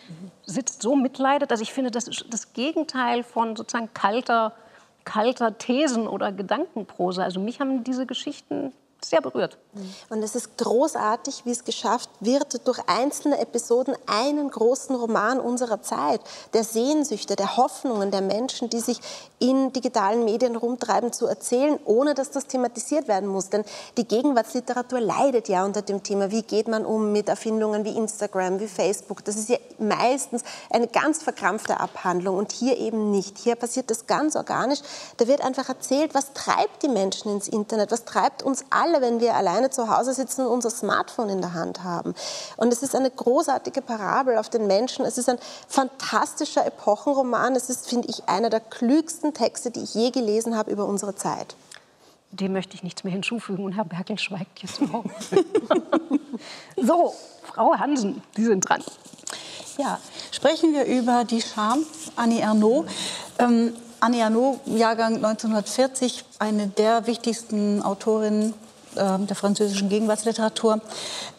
sitzt, so mitleidet. Also ich finde, das ist das Gegenteil von sozusagen kalter, kalter Thesen oder Gedankenprosa. Also mich haben diese Geschichten sehr berührt.
Und es ist großartig, wie es geschafft wird, durch einzelne Episoden einen großen Roman unserer Zeit, der Sehnsüchte, der Hoffnungen der Menschen, die sich in digitalen Medien rumtreiben, zu erzählen, ohne dass das thematisiert werden muss. Denn die Gegenwartsliteratur leidet ja unter dem Thema, wie geht man um mit Erfindungen wie Instagram, wie Facebook. Das ist ja meistens eine ganz verkrampfte Abhandlung und hier eben nicht. Hier passiert das ganz organisch. Da wird einfach erzählt, was treibt die Menschen ins Internet, was treibt uns alle alle, wenn wir alleine zu Hause sitzen und unser Smartphone in der Hand haben. Und es ist eine großartige Parabel auf den Menschen. Es ist ein fantastischer Epochenroman. Es ist, finde ich, einer der klügsten Texte, die ich je gelesen habe über unsere Zeit.
Dem möchte ich nichts mehr hinzufügen und Herr Berkel schweigt jetzt auch. so, Frau Hansen, Sie sind dran.
Ja, sprechen wir über die Scham, Annie Ernaux. Ähm, Annie Ernaux, Jahrgang 1940, eine der wichtigsten Autorinnen ähm, der französischen Gegenwartsliteratur.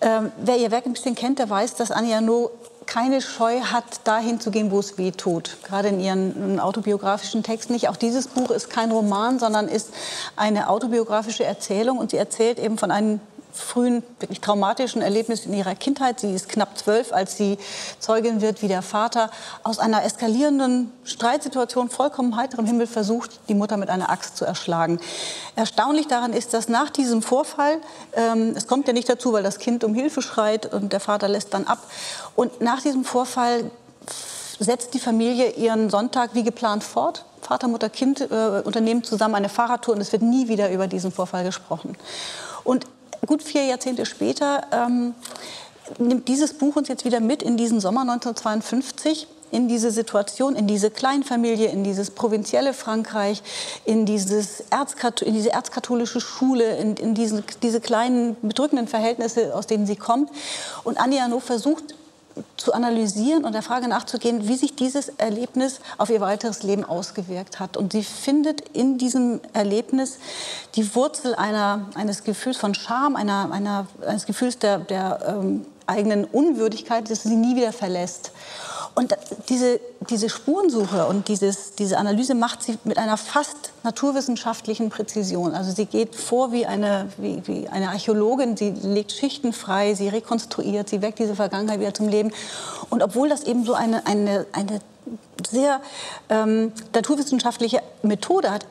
Ähm, wer ihr Werk ein bisschen kennt, der weiß, dass Annie Arnaud keine Scheu hat, dahin zu gehen, wo es weh tut. Gerade in ihren autobiografischen Texten nicht. Auch dieses Buch ist kein Roman, sondern ist eine autobiografische Erzählung. Und sie erzählt eben von einem frühen, wirklich traumatischen Erlebnis in ihrer Kindheit. Sie ist knapp zwölf, als sie Zeugin wird, wie der Vater aus einer eskalierenden Streitsituation vollkommen heiterem Himmel versucht, die Mutter mit einer Axt zu erschlagen. Erstaunlich daran ist, dass nach diesem Vorfall, ähm, es kommt ja nicht dazu, weil das Kind um Hilfe schreit und der Vater lässt dann ab. Und nach diesem Vorfall setzt die Familie ihren Sonntag wie geplant fort. Vater, Mutter, Kind äh, unternehmen zusammen eine Fahrradtour und es wird nie wieder über diesen Vorfall gesprochen. Und gut vier Jahrzehnte später ähm, nimmt dieses Buch uns jetzt wieder mit in diesen Sommer 1952 in diese Situation, in diese Kleinfamilie, in dieses provinzielle Frankreich, in, dieses in diese erzkatholische Schule, in, in diesen, diese kleinen bedrückenden Verhältnisse, aus denen sie kommt. Und Annie Arnaud versucht zu analysieren und der Frage nachzugehen, wie sich dieses Erlebnis auf ihr weiteres Leben ausgewirkt hat. Und sie findet in diesem Erlebnis die Wurzel einer, eines Gefühls von Scham, einer, einer, eines Gefühls der, der ähm, eigenen Unwürdigkeit, das sie nie wieder verlässt. Und diese, diese Spurensuche und dieses, diese Analyse macht sie mit einer fast naturwissenschaftlichen Präzision. Also sie geht vor wie eine, wie, wie eine Archäologin, sie legt Schichten frei, sie rekonstruiert, sie weckt diese Vergangenheit wieder zum Leben. Und obwohl das eben so eine, eine, eine sehr ähm, naturwissenschaftliche Methode hat,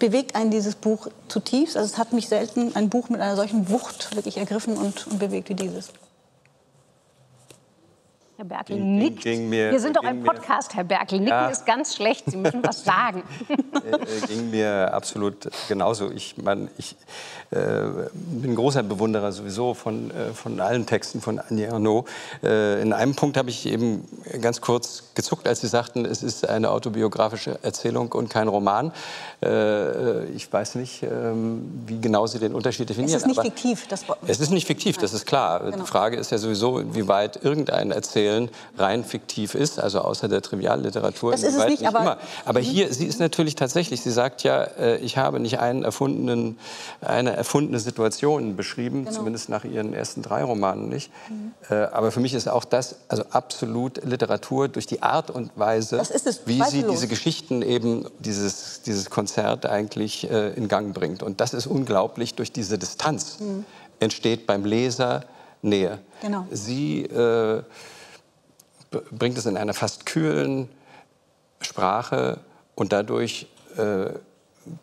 bewegt einen dieses Buch zutiefst. Also es hat mich selten ein Buch mit einer solchen Wucht wirklich ergriffen und, und bewegt wie dieses.
Herr Berkel ging, nickt. Ging mir, Wir sind doch ein Podcast, Herr Berkel. Nicken ja. ist ganz schlecht. Sie müssen was sagen.
Äh, äh, ging mir absolut genauso. Ich, mein, ich äh, bin großer Bewunderer sowieso von, äh, von allen Texten von Annie Arnaud. Äh, in einem Punkt habe ich eben ganz kurz gezuckt, als Sie sagten, es ist eine autobiografische Erzählung und kein Roman. Äh, ich weiß nicht, ähm, wie genau Sie den Unterschied definieren.
Es ist nicht fiktiv. Das
es ist nicht fiktiv, das ist klar. Genau. Die Frage ist ja sowieso, inwieweit irgendein Erzählen rein fiktiv ist, also außer der Trivialliteratur.
Das ist es nicht, nicht aber,
immer. aber hier, sie ist natürlich tatsächlich, sie sagt ja, äh, ich habe nicht einen erfundenen, eine erfundene Situation beschrieben, genau. zumindest nach ihren ersten drei Romanen nicht. Mhm. Aber für mich ist auch das also absolut Literatur durch die Art und Weise, wie sie diese Geschichten eben, dieses, dieses Konzert eigentlich äh, in Gang bringt. Und das ist unglaublich durch diese Distanz mhm. entsteht beim Leser Nähe. Genau. Sie äh, bringt es in einer fast kühlen Sprache und dadurch äh,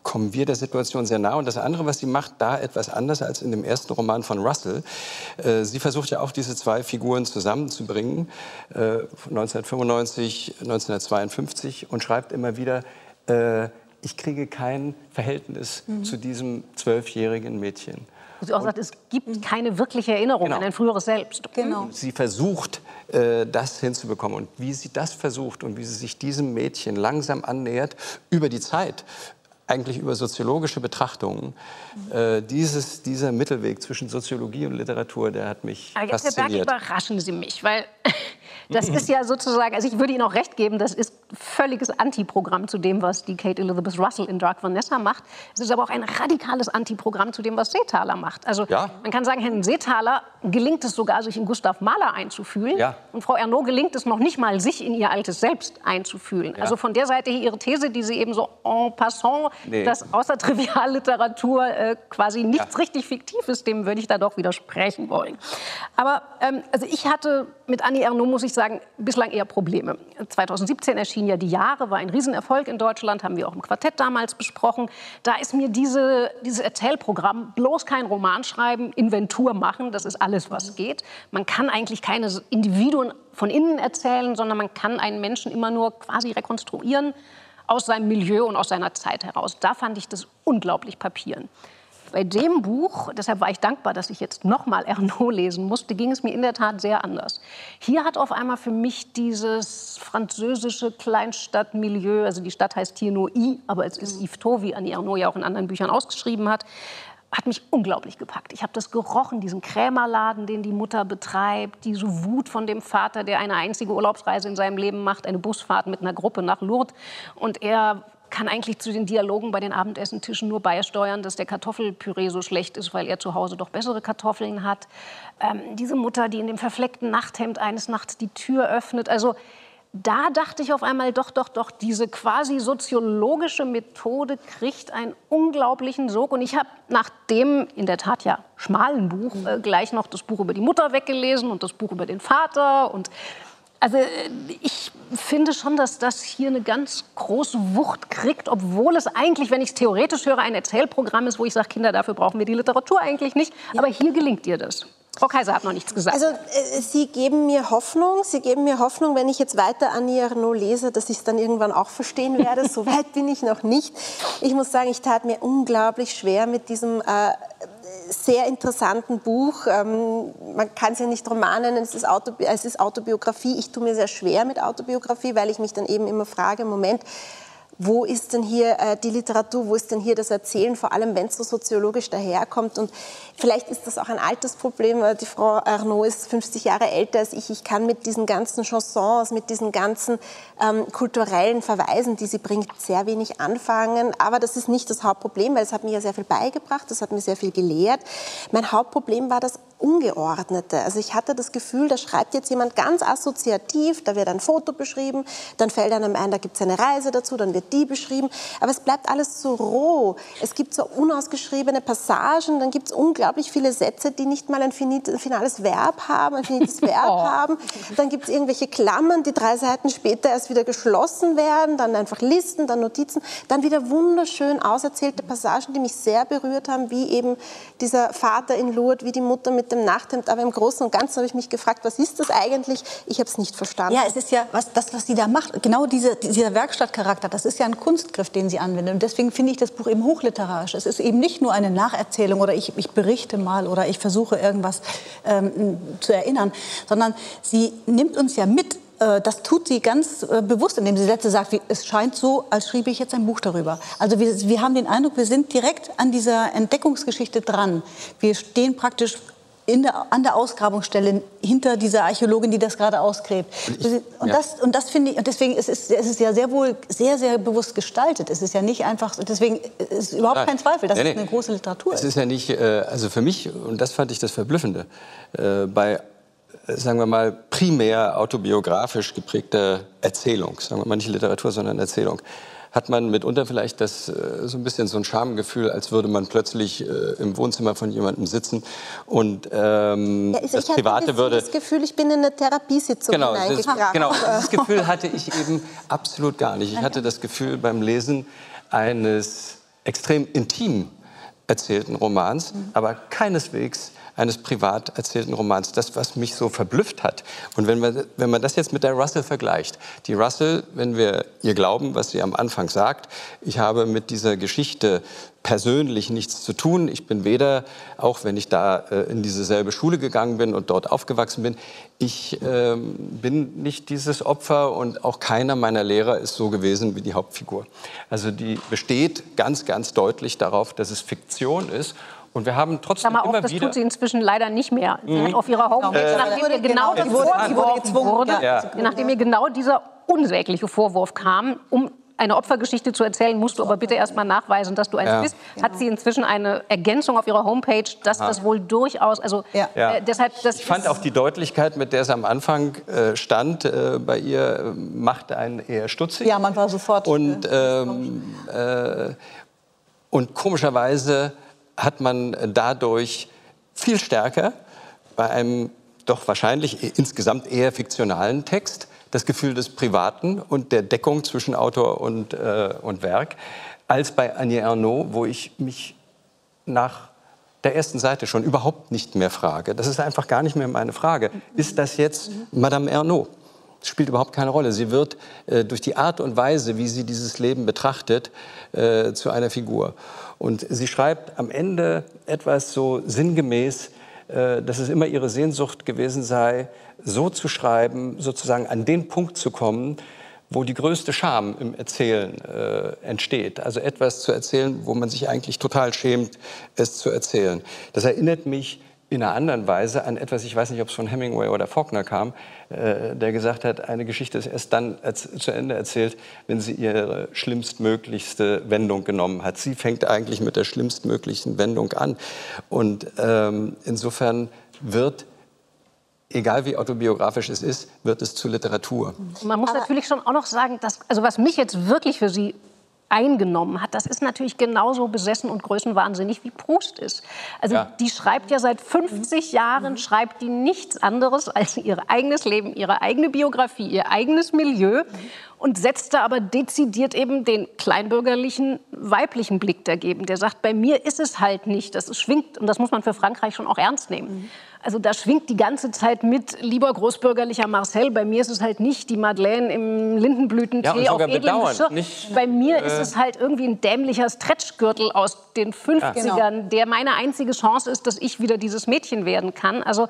kommen wir der Situation sehr nah. Und das andere, was sie macht, da etwas anders als in dem ersten Roman von Russell. Äh, sie versucht ja auch diese zwei Figuren zusammenzubringen, äh, 1995, 1952, und schreibt immer wieder, äh, ich kriege kein Verhältnis mhm. zu diesem zwölfjährigen Mädchen.
Sie auch sagt, es gibt keine wirkliche Erinnerung
Genau.
an ein früheres Selbst.
Genau.
Sie versucht, das hinzubekommen. Und wie sie das versucht und wie sie sich diesem Mädchen langsam annähert, über die Zeit, eigentlich über soziologische Betrachtungen, äh, dieses, dieser Mittelweg zwischen Soziologie und Literatur, der hat mich
Aber jetzt, Herr Berg,
fasziniert.
überraschen Sie mich, weil das ist ja sozusagen, also ich würde Ihnen auch recht geben, das ist völliges Antiprogramm zu dem, was die Kate Elizabeth Russell in Dark Vanessa macht. Es ist aber auch ein radikales Antiprogramm zu dem, was Seethaler macht. Also
Ja.
man kann sagen, Herrn Seethaler gelingt es sogar, sich in Gustav Mahler einzufühlen.
Ja.
Und Frau Ernaud gelingt es noch nicht mal, sich in ihr altes Selbst einzufühlen. Also von der Seite her Ihre These, die Sie eben so en passant,
Nee.
dass außer Trivialliteratur äh, quasi nichts richtig fiktiv ist, dem würde ich da doch widersprechen wollen. Aber ähm, also ich hatte mit Annie Ernaux, muss ich sagen, bislang eher Probleme. 2017 erschien ja Die Jahre, war ein Riesenerfolg in Deutschland, haben wir auch im Quartett damals besprochen. Da ist mir diese, dieses Erzählprogramm, bloß kein Roman schreiben, Inventur machen, das ist alles, was geht. Man kann eigentlich keine Individuen von innen erzählen, sondern man kann einen Menschen immer nur quasi rekonstruieren aus seinem Milieu und aus seiner Zeit heraus. Da fand ich das unglaublich papieren. Bei dem Buch, deshalb war ich dankbar, dass ich jetzt nochmal Ernaud lesen musste, ging es mir in der Tat sehr anders. Hier hat auf einmal für mich dieses französische Kleinstadtmilieu, also die Stadt heißt hier nur I, aber es ist Yvetot, wie Annie Ernaux ja auch in anderen Büchern ausgeschrieben hat, hat mich unglaublich gepackt. Ich habe das gerochen, diesen Krämerladen, den die Mutter betreibt, diese Wut von dem Vater, der eine einzige Urlaubsreise in seinem Leben macht, eine Busfahrt mit einer Gruppe nach Lourdes. Und er kann eigentlich zu den Dialogen bei den Abendessentischen nur beisteuern, dass der Kartoffelpüree so schlecht ist, weil er zu Hause doch bessere Kartoffeln hat. Ähm, diese Mutter, die in dem verfleckten Nachthemd eines Nachts die Tür öffnet. Also da dachte ich auf einmal, doch, doch, doch, diese quasi soziologische Methode kriegt einen unglaublichen Sog. Und ich habe nach dem in der Tat ja schmalen Buch äh, gleich noch das Buch über die Mutter weggelesen und das Buch über den Vater. Und also ich finde schon, dass das hier eine ganz große Wucht kriegt, obwohl es eigentlich, wenn ich es theoretisch höre, ein Erzählprogramm ist, wo ich sage, Kinder, dafür brauchen wir die Literatur eigentlich nicht. Aber hier gelingt ihr das. Frau Kaiser hat noch nichts gesagt.
Also äh, Sie geben mir Hoffnung, Sie geben mir Hoffnung, wenn ich jetzt weiter Annie Ernaux lese, dass ich es dann irgendwann auch verstehen werde. so weit bin ich noch nicht. Ich muss sagen, ich tat mir unglaublich schwer mit diesem äh, sehr interessanten Buch. Ähm, man kann es ja nicht Roman nennen, es ist, Autobi es ist Autobiografie. Ich tue mir sehr schwer mit Autobiografie, weil ich mich dann eben immer frage, Moment, wo ist denn hier äh, die Literatur, wo ist denn hier das Erzählen, vor allem wenn es so soziologisch daherkommt. Und vielleicht ist das auch ein Altersproblem, die Frau Arnaud ist 50 Jahre älter als ich. Ich kann mit diesen ganzen Chansons, mit diesen ganzen ähm, kulturellen Verweisen, die sie bringt, sehr wenig anfangen. Aber das ist nicht das Hauptproblem, weil es hat mir ja sehr viel beigebracht, das hat mir sehr viel gelehrt. Mein Hauptproblem war das Ungeordnete. Also ich hatte das Gefühl, da schreibt jetzt jemand ganz assoziativ, da wird ein Foto beschrieben, dann fällt einem ein, da gibt es eine Reise dazu, dann wird die beschrieben. Aber es bleibt alles so roh. Es gibt so unausgeschriebene Passagen, dann gibt es unglaublich viele Sätze, die nicht mal ein finales Verb haben, ein finites Verb haben. Dann gibt es irgendwelche Klammern, die drei Seiten später erst wieder geschlossen werden, dann einfach Listen, dann Notizen, dann wieder wunderschön auserzählte Passagen, die mich sehr berührt haben, wie eben dieser Vater in Lourdes, wie die Mutter mit dem Nachthemd. Aber im Großen und Ganzen habe ich mich gefragt, was ist das eigentlich? Ich habe es nicht verstanden.
Ja, es ist ja was, das, was sie da macht, genau diese, dieser Werkstattcharakter, das ist ja ein Kunstgriff, den sie anwendet. Und deswegen finde ich das Buch eben hochliterarisch. Es ist eben nicht nur eine Nacherzählung oder ich, ich berichte mal oder ich versuche irgendwas ähm, zu erinnern, sondern sie nimmt uns ja mit. Äh, Das tut sie ganz äh, bewusst, indem sie Sätze sagt, wie, es scheint so, als schriebe ich jetzt ein Buch darüber. Also wir, wir haben den Eindruck, wir sind direkt an dieser Entdeckungsgeschichte dran. Wir stehen praktisch der, an der Ausgrabungsstelle hinter dieser Archäologin, die das gerade ausgräbt. und,
ja.
das, und das finde ich, und deswegen ist es, es ist ja sehr wohl sehr, sehr bewusst gestaltet. Es ist ja nicht einfach, deswegen ist überhaupt
Nein.
kein Zweifel, dass
Nee,
es
nee.
eine große Literatur
Es
ist.
ist ja nicht, äh, also für mich, und das fand ich das Verblüffende, äh, bei, äh, sagen wir mal, primär autobiografisch geprägter Erzählung, sagen wir mal nicht Literatur, sondern Erzählung, hat man mitunter vielleicht das, äh, so ein bisschen so ein Schamgefühl, als würde man plötzlich äh, im Wohnzimmer von jemandem sitzen und ähm,
Ja, also
das
ich
Private
das,
würde...
das Gefühl, ich bin in eine Therapiesitzung
Genau, das,
hineingekracht.
genau, dieses Gefühl hatte ich eben absolut gar nicht. Ich hatte das Gefühl beim Lesen eines extrem intim erzählten Romans, aber keineswegs eines privat erzählten Romans. Das, was mich so verblüfft hat. Und wenn man, wenn man das jetzt mit der Russell vergleicht. Die Russell, wenn wir ihr glauben, was sie am Anfang sagt, ich habe mit dieser Geschichte persönlich nichts zu tun. Ich bin weder, auch wenn ich da äh, in dieselbe Schule gegangen bin und dort aufgewachsen bin, ich äh, bin nicht dieses Opfer und auch keiner meiner Lehrer ist so gewesen wie die Hauptfigur. Also die besteht ganz, ganz deutlich darauf, dass es Fiktion ist und wir haben trotzdem
Klammer
immer
auf, das
wieder
tut sie inzwischen leider nicht mehr. Sie hat auf ihrer Homepage,
Äh,
nachdem ihr
genau,
genau
die
das
wurde- wurde
wurde,
ja.
nachdem ihr genau dieser unsägliche Vorwurf kam, um eine Opfergeschichte zu erzählen, musst du aber bitte erst mal nachweisen, dass du eins
Ja.
bist. Hat sie inzwischen eine Ergänzung auf ihrer Homepage, dass das wohl durchaus, also
Ja.
äh, deshalb, das
Ich fand auch die Deutlichkeit, mit der es am Anfang äh, stand, äh, bei ihr, äh, machte einen eher stutzig.
Ja, man war sofort.
Und,
äh,
ähm, äh, und komischerweise hat man dadurch viel stärker bei einem doch wahrscheinlich insgesamt eher fiktionalen Text das Gefühl des Privaten und der Deckung zwischen Autor und, äh, und Werk, als bei Annie Ernaux, wo ich mich nach der ersten Seite schon überhaupt nicht mehr frage. Das ist einfach gar nicht mehr meine Frage. Ist das jetzt Madame Ernaux? Das spielt überhaupt keine Rolle. Sie wird äh, durch die Art und Weise, wie sie dieses Leben betrachtet, äh, zu einer Figur. Und sie schreibt am Ende etwas so sinngemäß, dass es immer ihre Sehnsucht gewesen sei, so zu schreiben, sozusagen an den Punkt zu kommen, wo die größte Scham im Erzählen äh, entsteht. Also etwas zu erzählen, wo man sich eigentlich total schämt, es zu erzählen. Das erinnert mich in einer anderen Weise an etwas, ich weiß nicht, ob es von Hemingway oder Faulkner kam, äh, der gesagt hat, eine Geschichte ist erst dann zu Ende erzählt, wenn sie ihre schlimmstmöglichste Wendung genommen hat. Sie fängt eigentlich mit der schlimmstmöglichen Wendung an. Und ähm, insofern wird egal wie autobiografisch es ist, wird es zu Literatur.
Man muss natürlich schon auch noch sagen, dass, also was mich jetzt wirklich für Sie eingenommen hat, das ist natürlich genauso besessen und größenwahnsinnig wie Proust ist. Also
Ja.
die schreibt ja seit 50 Jahren, schreibt die nichts anderes als ihr eigenes Leben, ihre eigene Biografie, ihr eigenes Milieu und setzt da aber dezidiert eben den kleinbürgerlichen weiblichen Blick dagegen. Der sagt, bei mir ist es halt nicht, das schwingt, und das muss man für Frankreich schon auch ernst nehmen. Also da schwingt die ganze Zeit mit, lieber großbürgerlicher Marcel, bei mir ist es halt nicht die Madeleine im Lindenblütentee
Ja,
auf edlem Geschirr.
nicht,
bei mir ist
äh,
es halt irgendwie ein dämlicher Stretchgürtel aus den 50ern, der meine einzige Chance ist, dass ich wieder dieses Mädchen werden kann. Also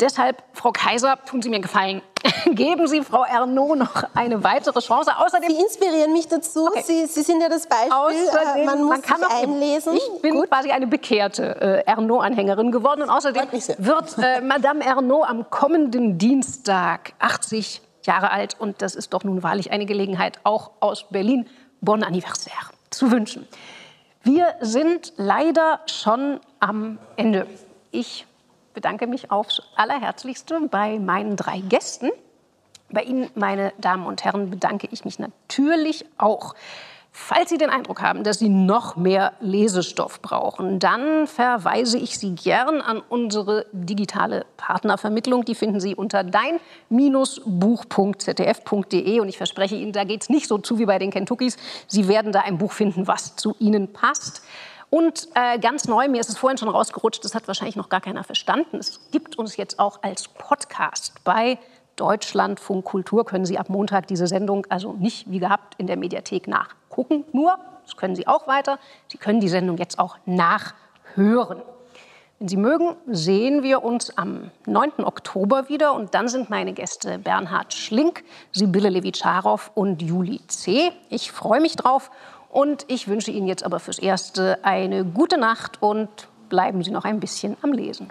deshalb, Frau Kaiser, tun Sie mir einen Gefallen. Geben Sie Frau Ernaud noch eine weitere Chance. Außerdem
Sie inspirieren mich dazu.
Okay.
Sie, Sie sind ja das Beispiel.
Außerdem,
Äh, man muss
kann
sich
auch-
einlesen.
Ich bin quasi eine bekehrte äh, Ernaud-Anhängerin geworden. Und außerdem wird äh, Madame Ernaud am kommenden Dienstag 80 Jahre alt. Und das ist doch nun wahrlich eine Gelegenheit, auch aus Berlin Bon Anniversaire zu wünschen. Wir sind leider schon am Ende. Ich bedanke mich aufs Allerherzlichste bei meinen drei Gästen. Bei Ihnen, meine Damen und Herren, bedanke ich mich natürlich auch. Falls Sie den Eindruck haben, dass Sie noch mehr Lesestoff brauchen, dann verweise ich Sie gern an unsere digitale Partnervermittlung. Die finden Sie unter dein-buch.zdf.de. Und ich verspreche Ihnen, da geht es nicht so zu wie bei den Kentuckys. Sie werden da ein Buch finden, was zu Ihnen passt. Und äh, ganz neu, mir ist es vorhin schon rausgerutscht, das hat wahrscheinlich noch gar keiner verstanden. Es gibt uns jetzt auch als Podcast bei Deutschlandfunk Kultur. Können Sie ab Montag diese Sendung also nicht wie gehabt in der Mediathek nachgucken. Nur, das können Sie auch weiter. Sie können die Sendung jetzt auch nachhören. Wenn Sie mögen, sehen wir uns am 9. Oktober wieder. Und dann sind meine Gäste Bernhard Schlink, Sibylle Levitscharow und Juli C. Ich freue mich drauf. Und ich wünsche Ihnen jetzt aber fürs Erste eine gute Nacht und bleiben Sie noch ein bisschen am Lesen.